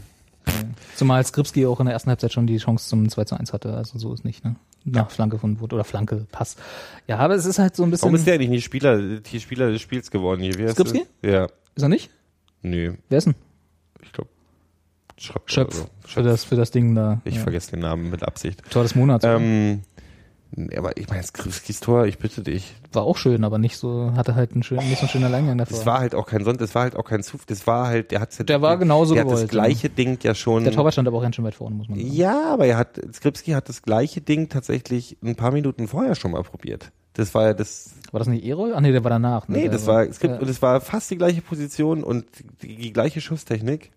Zumal Skripski auch in der ersten Halbzeit schon die Chance zum 2 zu 1 hatte, also so ist nicht, ne? Nach Flanke von Wood oder Flanke, Pass. Ja, aber es ist halt so ein bisschen. warum ist der eigentlich nicht Spieler, die Spieler des Spiels geworden hier? Heißt Skripski? der? Ja, Ist er nicht? nö, Wer ist denn? ich glaube, Schöpf. Schöpf. so. Für das, für das Ding da. Ich ja. vergesse den Namen mit Absicht. Tor des Monats. Ähm, nee, aber ich meine, Skripskis Tor, ich bitte dich. War auch schön, aber nicht so, hatte halt einen schönen, nicht so einen schönen Alleingang davor. Das war halt auch kein Sonntag, das war halt auch kein Zufall, das war halt, der hat Der war genauso der hat gewollt, das gleiche Ding ja schon. der Torwart stand aber auch ganz schön weit vorne, muss man sagen. Ja, aber er hat, Skripski hat das gleiche Ding tatsächlich ein paar Minuten vorher schon mal probiert. Das war ja das, War das nicht Erol? Ach nee, der war danach. Ne? nee, das war, es gibt, ja. und es war fast die gleiche Position und die, die gleiche Schusstechnik.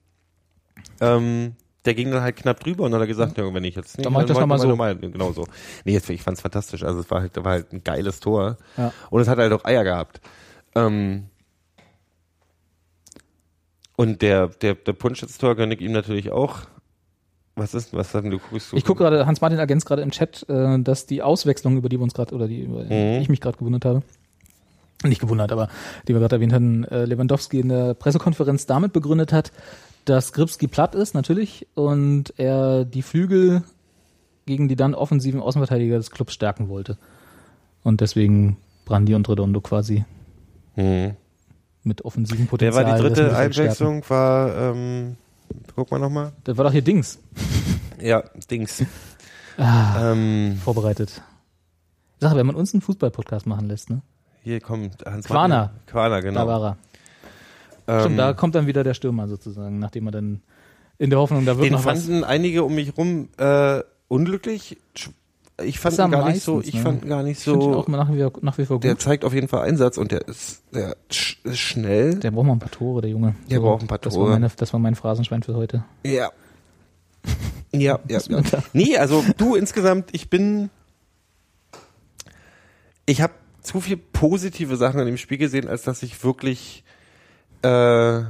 Ähm, der ging dann halt knapp drüber und dann hat er gesagt, ja, wenn ich jetzt nicht, Dann mach ich das mach noch mal so. normal. Genau so. Nee, jetzt, ich fand's fantastisch. Also es war halt, war halt ein geiles Tor. Ja. Und es hat halt auch Eier gehabt. Ähm, und der, der, der Punsch-Tor gönne ich ihm natürlich auch. Was ist, was hast denn du guckst du? Ich gucke gerade, Hans-Martin ergänzt gerade im Chat, äh, dass die Auswechslung, über die wir uns gerade, oder die, über die ich mich gerade gewundert habe, nicht gewundert, aber die wir gerade erwähnt hatten, äh, Lewandowski in der Pressekonferenz damit begründet hat, dass Skripski platt ist, natürlich, und er die Flügel gegen die dann offensiven Außenverteidiger des Clubs stärken wollte. Und deswegen Brandi und Redondo quasi Mhm. mit offensiven Wer Potenzial. war die dritte. Einwechslung? War, ähm, guck mal nochmal. Das war doch hier Dings Ja, Dings. Ah. Ähm, vorbereitet. Sache, wenn man uns einen Fußball-Podcast machen lässt, ne? hier kommt Hans Quaner. Martin. Quaner, genau. Da war er. Ähm, Stimmt, da kommt dann wieder der Stürmer sozusagen, nachdem er dann in der Hoffnung, da wird den noch was. fanden einige um mich rum äh, unglücklich. Ich fand Ist er ihn gar nicht so, ich ne? fand gar nicht Ich so, auch nach wie, nach wie vor gut. der Der, zeigt auf jeden Fall Einsatz und der ist, der ist schnell. braucht mal ein paar Tore, der Junge. Der braucht ein paar Das Tore. war, meine, das war mein Phrasenschwein für heute. Ja. Ja, ja, ja. Nee, also du insgesamt, ich bin, ich habe zu viel positive Sachen in dem Spiel gesehen, als dass ich wirklich äh,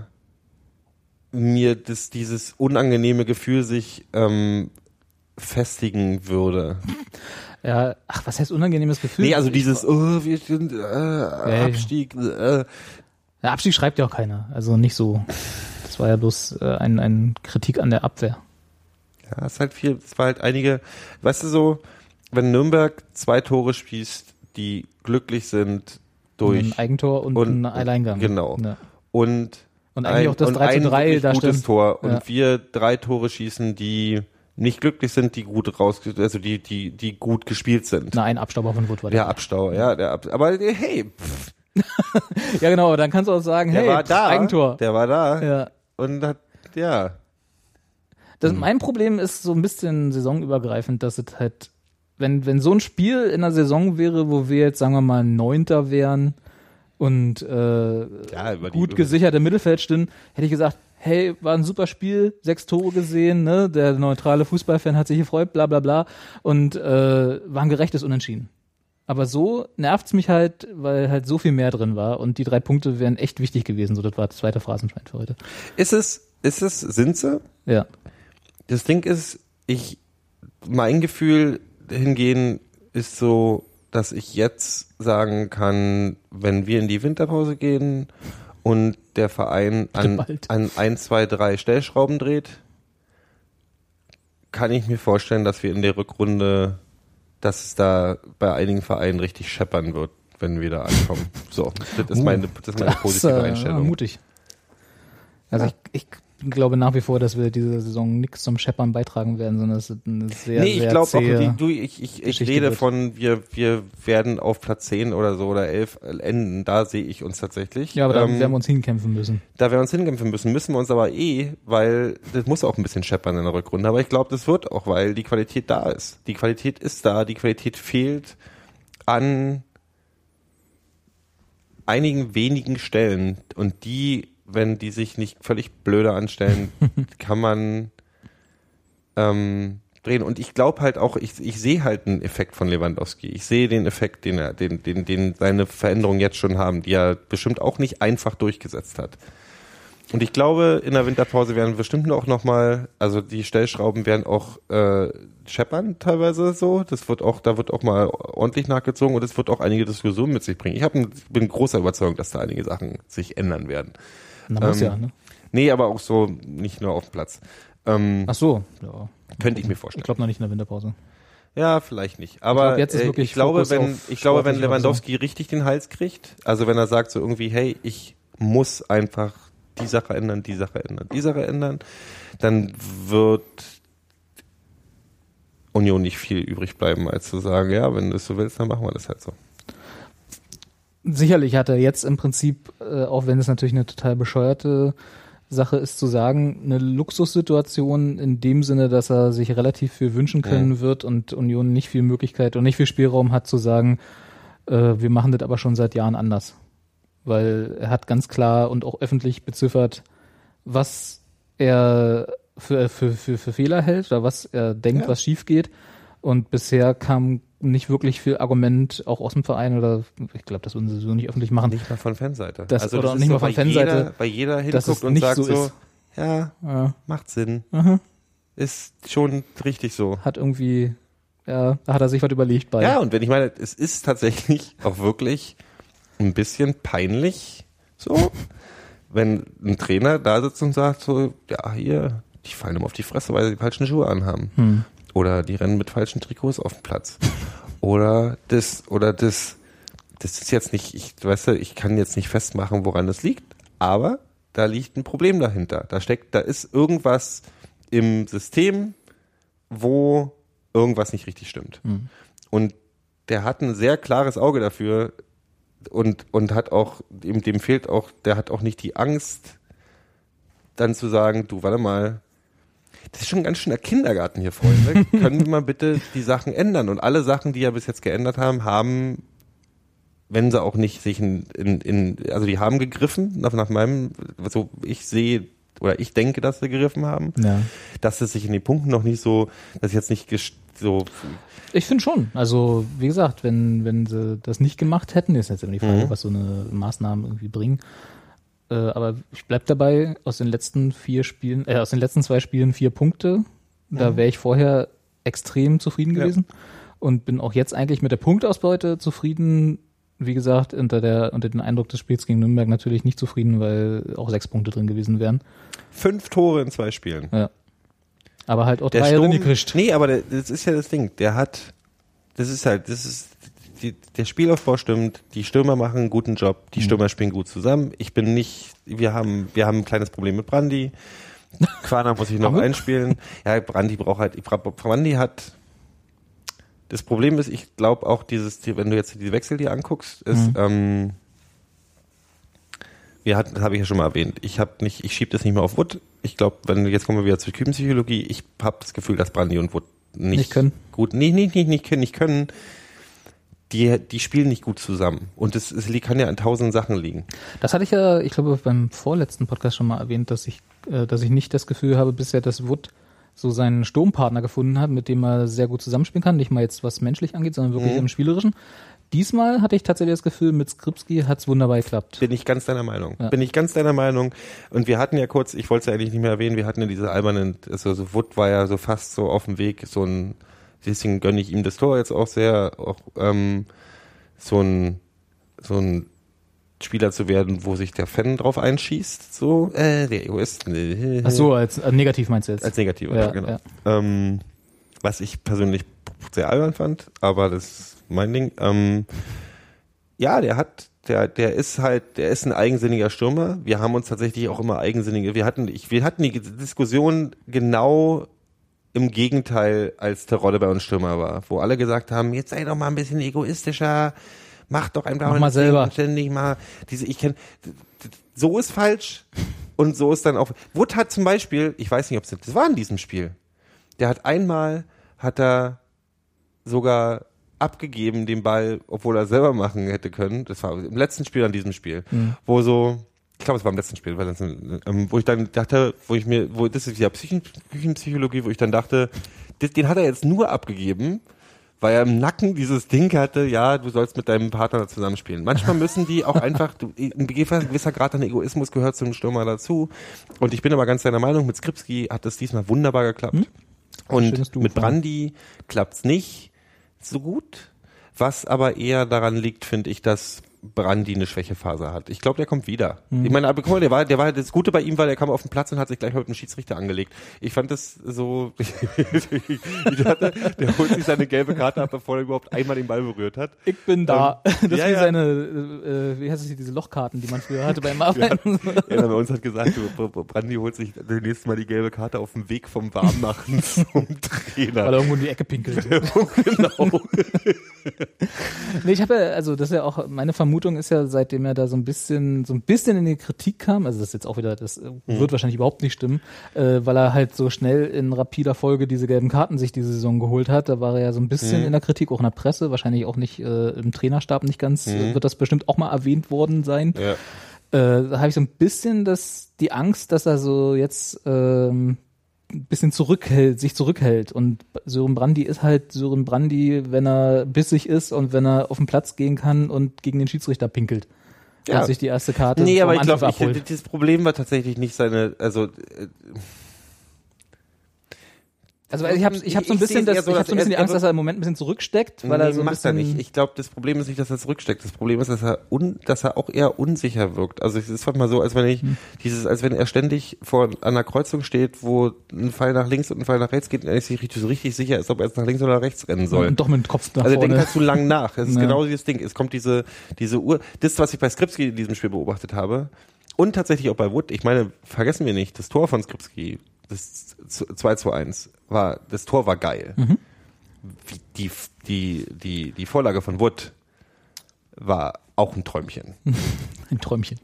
mir das, dieses unangenehme Gefühl sich ähm, festigen würde. Ja, ach, was heißt unangenehmes Gefühl? Nee, also dieses, oh, wir sind äh, ja. Abstieg. Äh. Der Abstieg schreibt ja auch keiner. Also nicht so. Das war ja bloß äh, ein, ein Kritik an der Abwehr. Ja, es ist halt viel, es war halt einige, weißt du so, wenn Nürnberg zwei Tore schießt, die glücklich sind durch Ein Eigentor und, und- ein Alleingang. genau. Ja. Und Und eigentlich auch das und 3 zu ein 3 wirklich da gutes stimmt. Tor und Ja. wir drei Tore schießen, die nicht glücklich sind, die gut raus, also die, die, die gut gespielt sind. Na, ein Abstauber von Wood war Der Abstau, ja, der Ab aber hey, Ja, genau, dann kannst du auch sagen, der hey, war da, Eigentor. der war da ja. und hat, ja, Das, Hm. Mein Problem ist so ein bisschen saisonübergreifend, dass es halt, wenn, wenn so ein Spiel in der Saison wäre, wo wir jetzt, sagen wir mal, Neunter wären und äh, ja, gut die, gesichert im Mittelfeld stehen, hätte ich gesagt, hey, war ein super Spiel, sechs Tore gesehen, ne? Der neutrale Fußballfan hat sich gefreut, bla bla bla. Und äh, war ein gerechtes Unentschieden. Aber so nervt's mich halt, weil halt so viel mehr drin war und die drei Punkte wären echt wichtig gewesen. So, das war das zweite Phrasenschwein für heute. Ist es, ist es, sind sie? Ja. Das Ding ist, ich, mein Gefühl hingehen ist so, dass ich jetzt sagen kann, wenn wir in die Winterpause gehen und der Verein an, an ein, zwei, drei Stellschrauben dreht, kann ich mir vorstellen, dass wir in der Rückrunde, dass es da bei einigen Vereinen richtig scheppern wird, wenn wir da ankommen. So, das ist meine, das ist meine positive äh, Einstellung. mutig. Also ich, ich glaube nach wie vor, dass wir diese Saison nichts zum Scheppern beitragen werden, sondern es ist eine sehr, nee, ich sehr glaube auch, die, du, ich, ich, ich rede wird. von, wir, wir werden auf Platz 10 oder so oder 11 enden, da sehe ich uns tatsächlich. Ja, aber da Ähm, werden wir uns hinkämpfen müssen. da wir uns hinkämpfen müssen, müssen wir uns aber eh, weil das muss auch ein bisschen scheppern in der Rückrunde, aber ich glaube, das wird auch, weil die Qualität da ist. Die Qualität ist da, die Qualität fehlt an einigen wenigen Stellen und die, wenn die sich nicht völlig blöde anstellen, kann man ähm, drehen. Und ich glaube halt auch, ich, ich sehe halt einen Effekt von Lewandowski. Ich sehe den Effekt, den er, den, den, den seine Veränderungen jetzt schon haben, die er bestimmt auch nicht einfach durchgesetzt hat. Und ich glaube, in der Winterpause werden bestimmt auch nochmal, also die Stellschrauben werden auch äh, scheppern teilweise so. Das wird auch, da wird auch mal ordentlich nachgezogen und es wird auch einige Diskussionen mit sich bringen. Ich hab, bin großer Überzeugung, dass da einige Sachen sich ändern werden. Muss ähm, ja, ne? Nee, aber auch so nicht nur auf dem Platz. Ähm, Ach so. Ja. könnte ich mir Ich vorstellen. glaube noch nicht in der Winterpause. Ja, vielleicht nicht. Aber glaub, jetzt ist äh, ich glaube, wenn ich glaube, wenn Lewandowski richtig den Hals kriegt, also wenn er sagt so irgendwie, hey, ich muss einfach die Sache ändern, die Sache ändern, die Sache ändern, dann wird Union nicht viel übrig bleiben, als zu sagen, ja, wenn du es so willst, dann machen wir das halt so. Sicherlich hat er jetzt im Prinzip, äh, auch wenn es natürlich eine total bescheuerte Sache ist zu sagen, eine Luxussituation in dem Sinne, dass er sich relativ viel wünschen können wird und Union nicht viel Möglichkeit und nicht viel Spielraum hat zu sagen, äh, wir machen das aber schon seit Jahren anders. Weil er hat ganz klar und auch öffentlich beziffert, was er für, für, für, für Fehler hält oder was er denkt, Ja. was schief geht. Und bisher kam nicht wirklich viel Argument auch aus dem Verein oder ich glaube, das würden sie so nicht öffentlich machen. Nicht mal von Fanseite. Das- also oder das nicht ist mal von Fanseite, Jeder, weil jeder hinguckt und nicht sagt so so, ja, Ja, macht Sinn. aha. Ist schon richtig so. hat irgendwie, ja, da hat er sich was überlegt bei. Ja, und wenn ich meine, es ist tatsächlich auch wirklich ein bisschen peinlich, so, wenn ein Trainer da sitzt und sagt so, ja, hier, die fallen immer auf die Fresse, weil sie die falschen Schuhe anhaben. Hm. Oder die rennen mit falschen Trikots auf den Platz. Oder das, oder das, das ist jetzt nicht, ich, weißt du, ich kann jetzt nicht festmachen, woran das liegt, aber da liegt ein Problem dahinter. Da steckt, da ist irgendwas im System, wo irgendwas nicht richtig stimmt. Hm. Und der hat ein sehr klares Auge dafür und, und hat auch, dem, dem fehlt auch, der hat auch nicht die Angst, dann zu sagen, du, warte mal, das ist schon ein ganz schöner Kindergarten hier, Freunde. Können wir mal bitte die Sachen ändern? Und alle Sachen, die ja bis jetzt geändert haben, haben, wenn sie auch nicht sich in, in, in also die haben gegriffen, nach, nach meinem, so ich sehe oder ich denke, dass sie gegriffen haben, Ja. dass es sich in den Punkten noch nicht so, dass jetzt nicht so Ich finde schon. Also, wie gesagt, wenn, wenn sie das nicht gemacht hätten, ist jetzt immer die Frage, Mhm. was so eine Maßnahmen irgendwie bringen. Äh, aber ich bleib dabei, aus den letzten vier Spielen, äh, aus den letzten zwei Spielen vier Punkte. Da wäre ich vorher extrem zufrieden Ja. gewesen. Und bin auch jetzt eigentlich mit der Punktausbeute zufrieden. Wie gesagt, unter der, unter den Eindruck des Spiels gegen Nürnberg natürlich nicht zufrieden, weil auch sechs Punkte drin gewesen wären. fünf Tore in zwei Spielen. Ja. Aber halt auch Der drei Sturm, nee, aber der, das ist ja das Ding. Der hat, das ist halt, das ist, die, der Spielaufbau stimmt, die Stürmer machen einen guten Job, die Stürmer spielen gut zusammen. Ich bin nicht, wir haben, wir haben ein kleines Problem mit Brandy. Quana muss ich noch einspielen. Ja, Brandy braucht halt, Brandy hat, das Problem ist, ich glaube auch dieses, die- wenn du jetzt die Wechsel dir anguckst, ist, ähm, wir hatten, das habe ich ja schon mal erwähnt. Ich habe nicht, ich schiebe das nicht mehr auf Wood. Ich glaube, wenn jetzt kommen wir wieder zur Küchenpsychologie. Ich habe das Gefühl, dass Brandy und Wood nicht, Nicht können. gut, nee, nicht, nicht können, nicht können. Die, die spielen nicht gut zusammen. Und es, es kann ja an tausend Sachen liegen. Das hatte ich ja, ich glaube, beim vorletzten Podcast schon mal erwähnt, dass ich, äh, dass ich nicht das Gefühl habe bisher, dass Wood so seinen Sturmpartner gefunden hat, mit dem er sehr gut zusammenspielen kann. Nicht mal jetzt, was menschlich angeht, sondern wirklich Mhm. im Spielerischen. Diesmal hatte ich tatsächlich das Gefühl, mit Skripski hat's wunderbar geklappt. Bin ich ganz deiner Meinung. Ja. Bin ich ganz deiner Meinung. Und wir hatten ja kurz, ich wollte es ja eigentlich nicht mehr erwähnen, wir hatten ja diese albernen, also so Wood war ja so fast so auf dem Weg, so ein, deswegen gönne ich ihm das Tor jetzt auch sehr, auch ähm, so ein, so ein Spieler zu werden, wo sich der Fan drauf einschießt, so, äh, der Egoist. Ach so, als äh, negativ meinst du jetzt? Als negativer, Ja, ja, genau. ja. Ähm, was ich persönlich sehr albern fand, aber das ist mein Ding. Ähm, ja, der hat, der, der ist halt, der ist ein eigensinniger Stürmer. Wir haben uns tatsächlich auch immer eigensinnige, wir hatten, ich, wir hatten die Diskussion genau im Gegenteil, als Terodde bei uns Stürmer war, wo alle gesagt haben, jetzt sei doch mal ein bisschen egoistischer, mach doch einfach Mach mal selber. ständig mal diese, ich kenn, so ist falsch und so ist dann auch, Wood hat zum Beispiel, ich weiß nicht, ob es, das war in diesem Spiel, der hat einmal, hat er sogar abgegeben den Ball, obwohl er selber machen hätte können. Das war im letzten Spiel an diesem Spiel, wo so, ich glaube, es war im letzten Spiel, ähm, wo ich dann dachte, wo ich mir, wo das ist ja Psychen, Küchenpsychologie, wo ich dann dachte, das, den hat er jetzt nur abgegeben, weil er im Nacken dieses Ding hatte, ja, du sollst mit deinem Partner zusammenspielen. Manchmal müssen die auch einfach, du, ein gewisser Grad an Egoismus gehört zum Stürmer dazu. Und ich bin aber ganz deiner Meinung, mit Skripski hat das diesmal wunderbar geklappt. Und Schönes Duo, mit. Brandy klappt's nicht so gut. Was aber eher daran liegt, finde ich, dass Brandy eine Schwächephase hat. Ich glaube, der kommt wieder. Mhm. Ich meine, aber guck mal, der war, der war das Gute bei ihm, weil er kam auf den Platz und hat sich gleich mit dem Schiedsrichter angelegt. Ich fand das so, ich dachte, der holt sich seine gelbe Karte ab, bevor er überhaupt einmal den Ball berührt hat. Ich bin da. das ist ja, wie ja. seine, äh, wie heißt es, diese Lochkarten, die man früher hatte beim Arbeiten. Einer bei uns hat gesagt, du, Br- Brandy holt sich das nächste Mal die gelbe Karte auf dem Weg vom Warmmachen zum Trainer. Weil er irgendwo in die Ecke pinkelt. genau. Nee, ich habe ja, also das ist ja auch, meine Vermutung ist ja, seitdem er da so ein bisschen, so ein bisschen in die Kritik kam, also das ist jetzt auch wieder, das äh, Mhm. wird wahrscheinlich überhaupt nicht stimmen, äh, weil er halt so schnell in rapider Folge diese gelben Karten sich diese Saison geholt hat. Da war er ja so ein bisschen Mhm. in der Kritik, auch in der Presse, wahrscheinlich auch nicht äh, im Trainerstab nicht ganz, äh, wird das bestimmt auch mal erwähnt worden sein. Mhm. Ja. Äh, da habe ich so ein bisschen das, die Angst, dass er so jetzt ähm, ein bisschen zurückhält, sich zurückhält. Und Sören Brandy ist halt Sören Brandy, wenn er bissig ist und wenn er auf den Platz gehen kann und gegen den Schiedsrichter pinkelt. Ja. Und sich die erste Karte Nee, aber ich glaube, das Problem war tatsächlich nicht seine, also, äh, Also ich habe ich hab so ein bisschen, es das, so, ich hab so ein bisschen die er- Angst, dass er im Moment ein bisschen zurücksteckt, weil er nee, so ein macht er nicht. Ich glaube, das Problem ist nicht, dass er zurücksteckt. Das Problem ist, dass er un, dass er auch eher unsicher wirkt. Also es ist halt mal so, als wenn ich Hm. dieses, als wenn er ständig vor einer Kreuzung steht, wo ein Pfeil nach links und ein Pfeil nach rechts geht und er nicht richtig, so richtig sicher ist, ob er jetzt nach links oder nach rechts rennen soll. und doch mit dem Kopf nach Also er denkt halt zu lang nach. Das ist Ja. genau dieses Ding. Es kommt diese, diese Uhr, das, was ich bei Skripski in diesem Spiel beobachtet habe, und tatsächlich auch bei Wood, ich meine, vergessen wir nicht, das Tor von Skripski, das 2 zu 1, war, das Tor war geil. Mhm. Die, die, die, die Vorlage von Wood war auch ein Träumchen. ein Träumchen.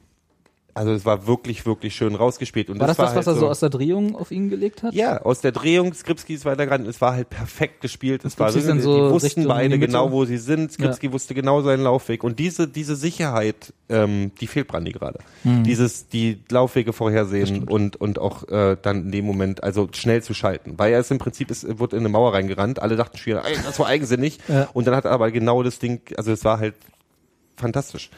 Also es war wirklich, wirklich schön rausgespielt. Und War das das, was halt er so aus der Drehung auf ihn gelegt hat? ja, aus der Drehung, Skripski ist weitergerannt, es war halt perfekt gespielt. Es war so die wussten Richtung beide genau, wo sie sind. Skripski wusste genau seinen Laufweg. Und diese, diese Sicherheit, ähm, die fehlt Brandi gerade. Mhm. Dieses, die Laufwege vorhersehen und, und auch äh, dann in dem Moment, also schnell zu schalten. Weil er ist im Prinzip, ist, wurde in eine Mauer reingerannt, alle dachten schon, das war eigensinnig. Ja. Und dann hat er aber genau das Ding, also es war halt fantastisch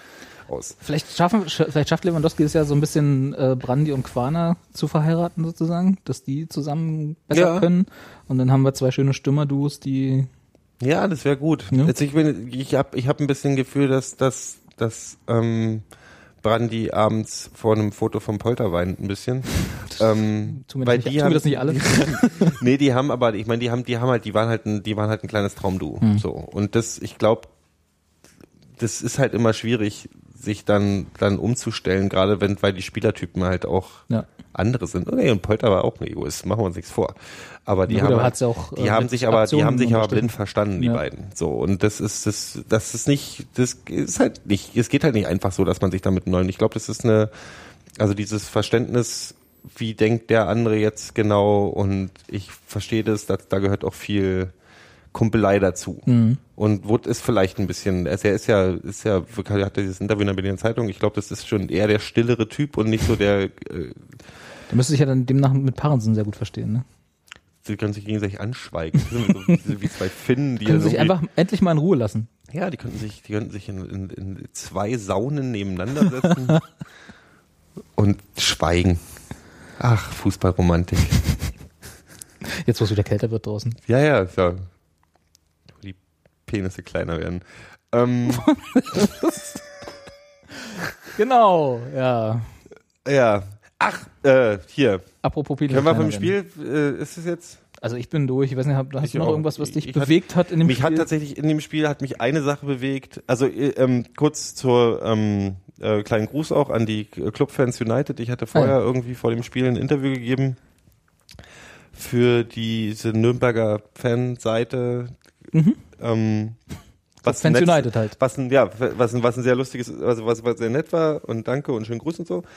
aus. Vielleicht schaffen, sch- vielleicht schafft Lewandowski es ja so ein bisschen äh, Brandi und Quana zu verheiraten sozusagen, dass die zusammen besser Ja. können. Und dann haben wir zwei schöne Stürmerduos, die Ja, das wäre gut. Ja. Jetzt, ich bin, ich habe ich hab ein bisschen Gefühl, dass, dass, dass ähm, Brandi abends vor einem Foto vom Polter weint ein bisschen. ähm, Tun wir, weil nicht, die tun haben, das nicht alle? nee, die haben aber, ich meine, die haben, die haben halt, die waren halt ein, die waren halt ein kleines Traumduo. Hm. So. Und das, ich glaube, das ist halt immer schwierig, sich dann, dann umzustellen, gerade wenn, weil die Spielertypen halt auch Ja. andere sind. Okay, und Polter war auch ein Egoist, machen wir uns nichts vor. Aber die gut, haben, aber halt- ja auch, die äh, haben sich aber, die Aktionen haben sich aber blind verstanden, die Ja. beiden. So. Und das ist, das, das ist nicht, das ist halt nicht, es geht halt nicht einfach so, dass man sich damit neu, ich glaube, das ist eine, also dieses Verständnis, wie denkt der andere jetzt genau und ich verstehe das, da, da gehört auch viel Kumpelei dazu. Mhm. Und Wood ist vielleicht ein bisschen, also er ist ja, ist ja, er dieses Interview in der Berliner Zeitung, ich glaube, das ist schon eher der stillere Typ und nicht so der, äh, Da müsste sich ja dann demnach mit Parensen sehr gut verstehen, ne? sie können sich gegenseitig anschweigen. so, wie zwei Finnen, die Können sich einfach endlich mal in Ruhe lassen. Ja, die könnten sich, die könnten sich in, in, in zwei Saunen nebeneinander setzen und schweigen. Ach, Fußballromantik. Jetzt, wo es wieder kälter wird draußen. Ja, ja, ja. Penisse kleiner werden. Ähm, Genau, ja. ja. Ach, äh, hier. Apropos Penis. Können wir vom. Spiel, äh, ist es jetzt? Also ich bin durch. Ich weiß nicht, hast Ich du noch auch. irgendwas, was dich Ich bewegt hat in dem Mich Spiel? hat tatsächlich in dem Spiel hat mich eine Sache bewegt. Also äh, ähm, kurz zur ähm, äh, kleinen Gruß auch an die Clubfans United. Ich hatte vorher Ah, irgendwie vor dem Spiel ein Interview gegeben für diese Nürnberger Fanseite. Ähm, was. Fans nett- United halt. Was ein, ja, was ein, was ein sehr lustiges, also was, was sehr nett war und danke und schönen Gruß und so.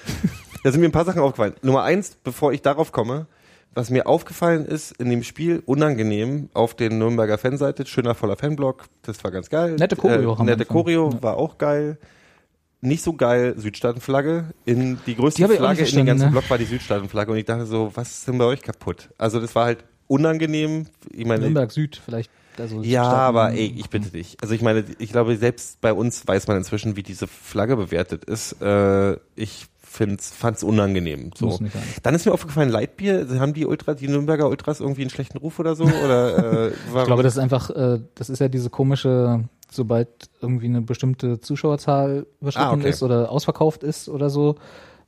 Da sind mir ein paar Sachen aufgefallen. Nummer eins, bevor ich darauf komme, was mir aufgefallen ist in dem Spiel, unangenehm auf den Nürnberger Fanseite, schöner voller Fanblock, das war ganz geil. Nette Choreo Äh, haben wir Nette. Choreo Ja. war auch geil. Nicht so geil, Südstaatenflagge. In die größte Die Flagge in verstanden, ganzen ne? Block war die Südstaatenflagge und ich dachte so, was ist denn bei euch kaputt? Also das war halt unangenehm. Ich meine, Nürnberg Süd vielleicht. Also ja, aber ey, ich bitte dich. Also ich meine, ich glaube, selbst bei uns weiß man inzwischen, wie diese Flagge bewertet ist. Äh, ich find's, fand's unangenehm. So. Dann ist mir aufgefallen, Leitbier, haben die Ultras, die Nürnberger Ultras irgendwie einen schlechten Ruf oder so? Oder, äh, Ich glaube, das ist einfach, äh, das ist ja diese komische, sobald irgendwie eine bestimmte Zuschauerzahl überschritten Ah, okay. ist oder ausverkauft ist oder so,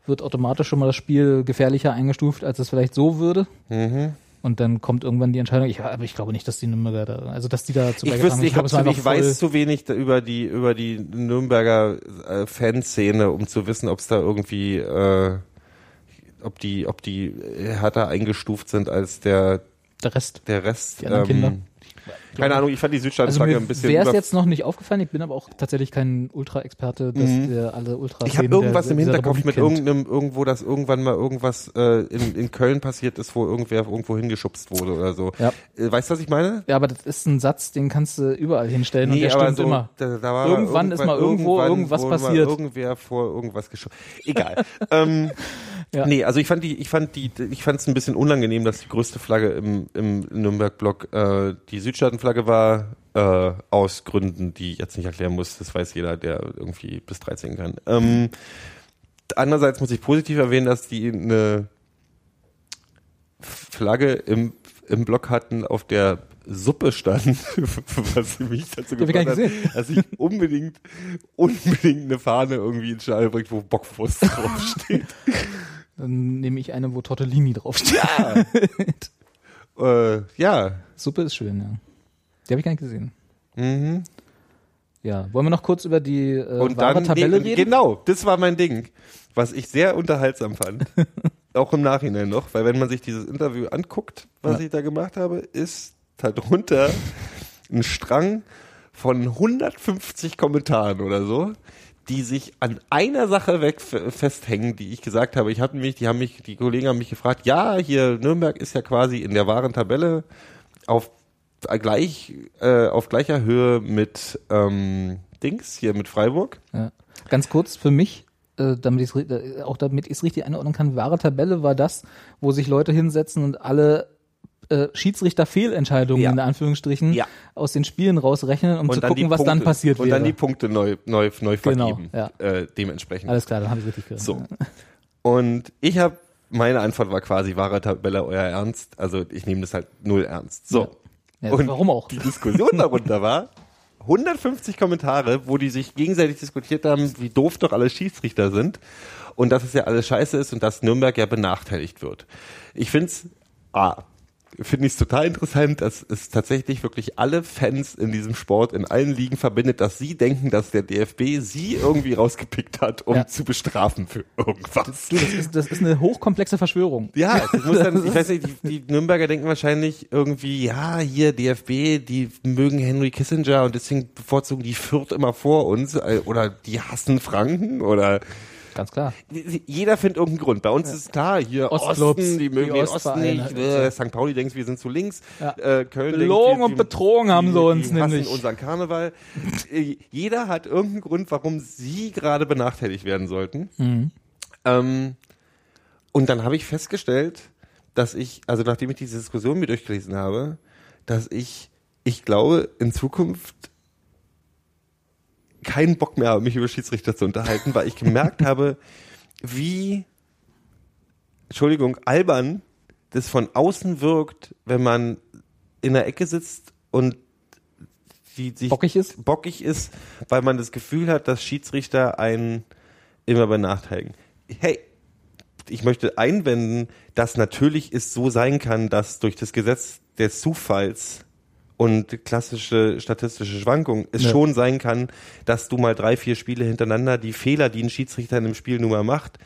wird automatisch schon mal das Spiel gefährlicher eingestuft, als es vielleicht so würde. Mhm. Und dann kommt irgendwann die Entscheidung, ich, aber ich glaube nicht, dass die Nürnberger da, also dass die da zu ich wüsste, ich, hab es zu, ich weiß zu wenig über die über die Nürnberger äh, Fanszene, um zu wissen, ob es da irgendwie, äh, ob die, ob die härter eingestuft sind als der der Rest. der Rest. Die anderen Kinder. Keine Ahnung, ich fand die Also Südstaatenflagge mir ein bisschen. wäre es jetzt noch nicht aufgefallen, ich bin aber auch tatsächlich kein Ultra-Experte, dass der alle ultra Mhm. Ich habe irgendwas im Hinterkopf mit irgendeinem irgendwo, dass irgendwann mal irgendwas äh, in, in Köln passiert ist, wo irgendwer irgendwo hingeschubst wurde oder so. Ja. Äh, weißt du, was ich meine? Ja, aber das ist ein Satz, den kannst du überall hinstellen und der stimmt so, immer. Da, da war Irgendwann ist mal irgendwo irgendwann irgendwas wurde mal passiert. Irgendwer vor irgendwas geschoben. Egal. ähm, Ja. Nee, also ich fand die, ich fand die, ich fand es ein bisschen unangenehm, dass die größte Flagge im, im Nürnberg-Block äh, die Südstaatenflagge war, äh, aus Gründen, die ich jetzt nicht erklären muss. Das weiß jeder, der irgendwie bis 13 kann. Ähm, andererseits muss ich positiv erwähnen, dass die eine Flagge im, im Block hatten, auf der Suppe stand, was mich dazu gebracht hat, dass ich unbedingt, unbedingt eine Fahne irgendwie in Stadion bringt, wo Bockwurst draufsteht. Dann nehme ich eine, wo Tortellini draufsteht. äh, ja. Suppe ist schön, ja. Die habe ich gar nicht gesehen. Mhm. Ja, wollen wir noch kurz über die äh, Und dann, Tabelle nee, reden? genau, das war mein Ding, was ich sehr unterhaltsam fand. auch im Nachhinein noch, weil wenn man sich dieses Interview anguckt, was Ja. ich da gemacht habe, ist darunter ein Strang von 150 Kommentaren oder so, die sich an einer Sache weg festhängen, die ich gesagt habe. Ich hatte mich, die haben mich, die Kollegen haben mich gefragt, ja, hier Nürnberg ist ja quasi in der wahren Tabelle auf gleich äh, auf gleicher Höhe mit ähm, Dings hier mit Freiburg. Ja. Ganz kurz für mich, äh, damit ich's, ri- äh, auch damit ich es richtig einordnen kann, wahre Tabelle war das, wo sich Leute hinsetzen und alle äh, Schiedsrichter-Fehlentscheidungen Ja. in Anführungsstrichen Ja. aus den Spielen rausrechnen, um zu gucken, was dann passiert und wäre. dann die Punkte neu neu neu Genau, vergeben. ja. äh, dementsprechend. Alles klar, dann habe ich richtig gehört. So. Und ich habe meine Antwort war quasi wahre Tabelle euer Ernst. Also ich nehme das halt null ernst. So. Und warum auch? Die Diskussion darunter war 150 Kommentare, wo die sich gegenseitig diskutiert haben, wie doof doch alle Schiedsrichter sind und dass es ja alles scheiße ist und dass Nürnberg ja benachteiligt wird. Ich find's A, finde ich es total interessant, dass es tatsächlich wirklich alle Fans in diesem Sport in allen Ligen verbindet, dass sie denken, dass der DFB sie irgendwie rausgepickt hat, um Ja. zu bestrafen für irgendwas. Du, das, ist, das ist eine hochkomplexe Verschwörung. Ja, das muss dann, ich weiß nicht, die, die Nürnberger denken wahrscheinlich irgendwie, ja, hier DFB, die mögen Henry Kissinger und deswegen bevorzugen die Fürth immer vor uns äh, oder die hassen Franken oder Ganz klar. jeder findet irgendeinen Grund. Bei uns ist klar, hier Ostclubs, Osten, die mögen die den Osten nicht, äh, St. Pauli denkt, wir sind zu links, Ja. äh, Köln Belogen und betrogen haben sie uns die nämlich. unseren Karneval. Äh, jeder hat irgendeinen Grund, warum sie gerade benachteiligt werden sollten. Mhm. Ähm, und dann habe ich festgestellt, dass ich, also nachdem ich diese Diskussion mir durchgelesen habe, dass ich, ich glaube, in Zukunft keinen Bock mehr habe, mich über Schiedsrichter zu unterhalten, weil ich gemerkt habe, wie, Entschuldigung, albern das von außen wirkt, wenn man in der Ecke sitzt und die sich Bockig ist? bockig ist, weil man das Gefühl hat, dass Schiedsrichter einen immer benachteiligen. Hey, ich möchte einwenden, dass natürlich es so sein kann, dass durch das Gesetz des Zufalls und klassische statistische Schwankungen es Ja. schon sein kann, dass du mal drei, vier Spiele hintereinander die Fehler, die ein Schiedsrichter in einem Spiel nun mal macht,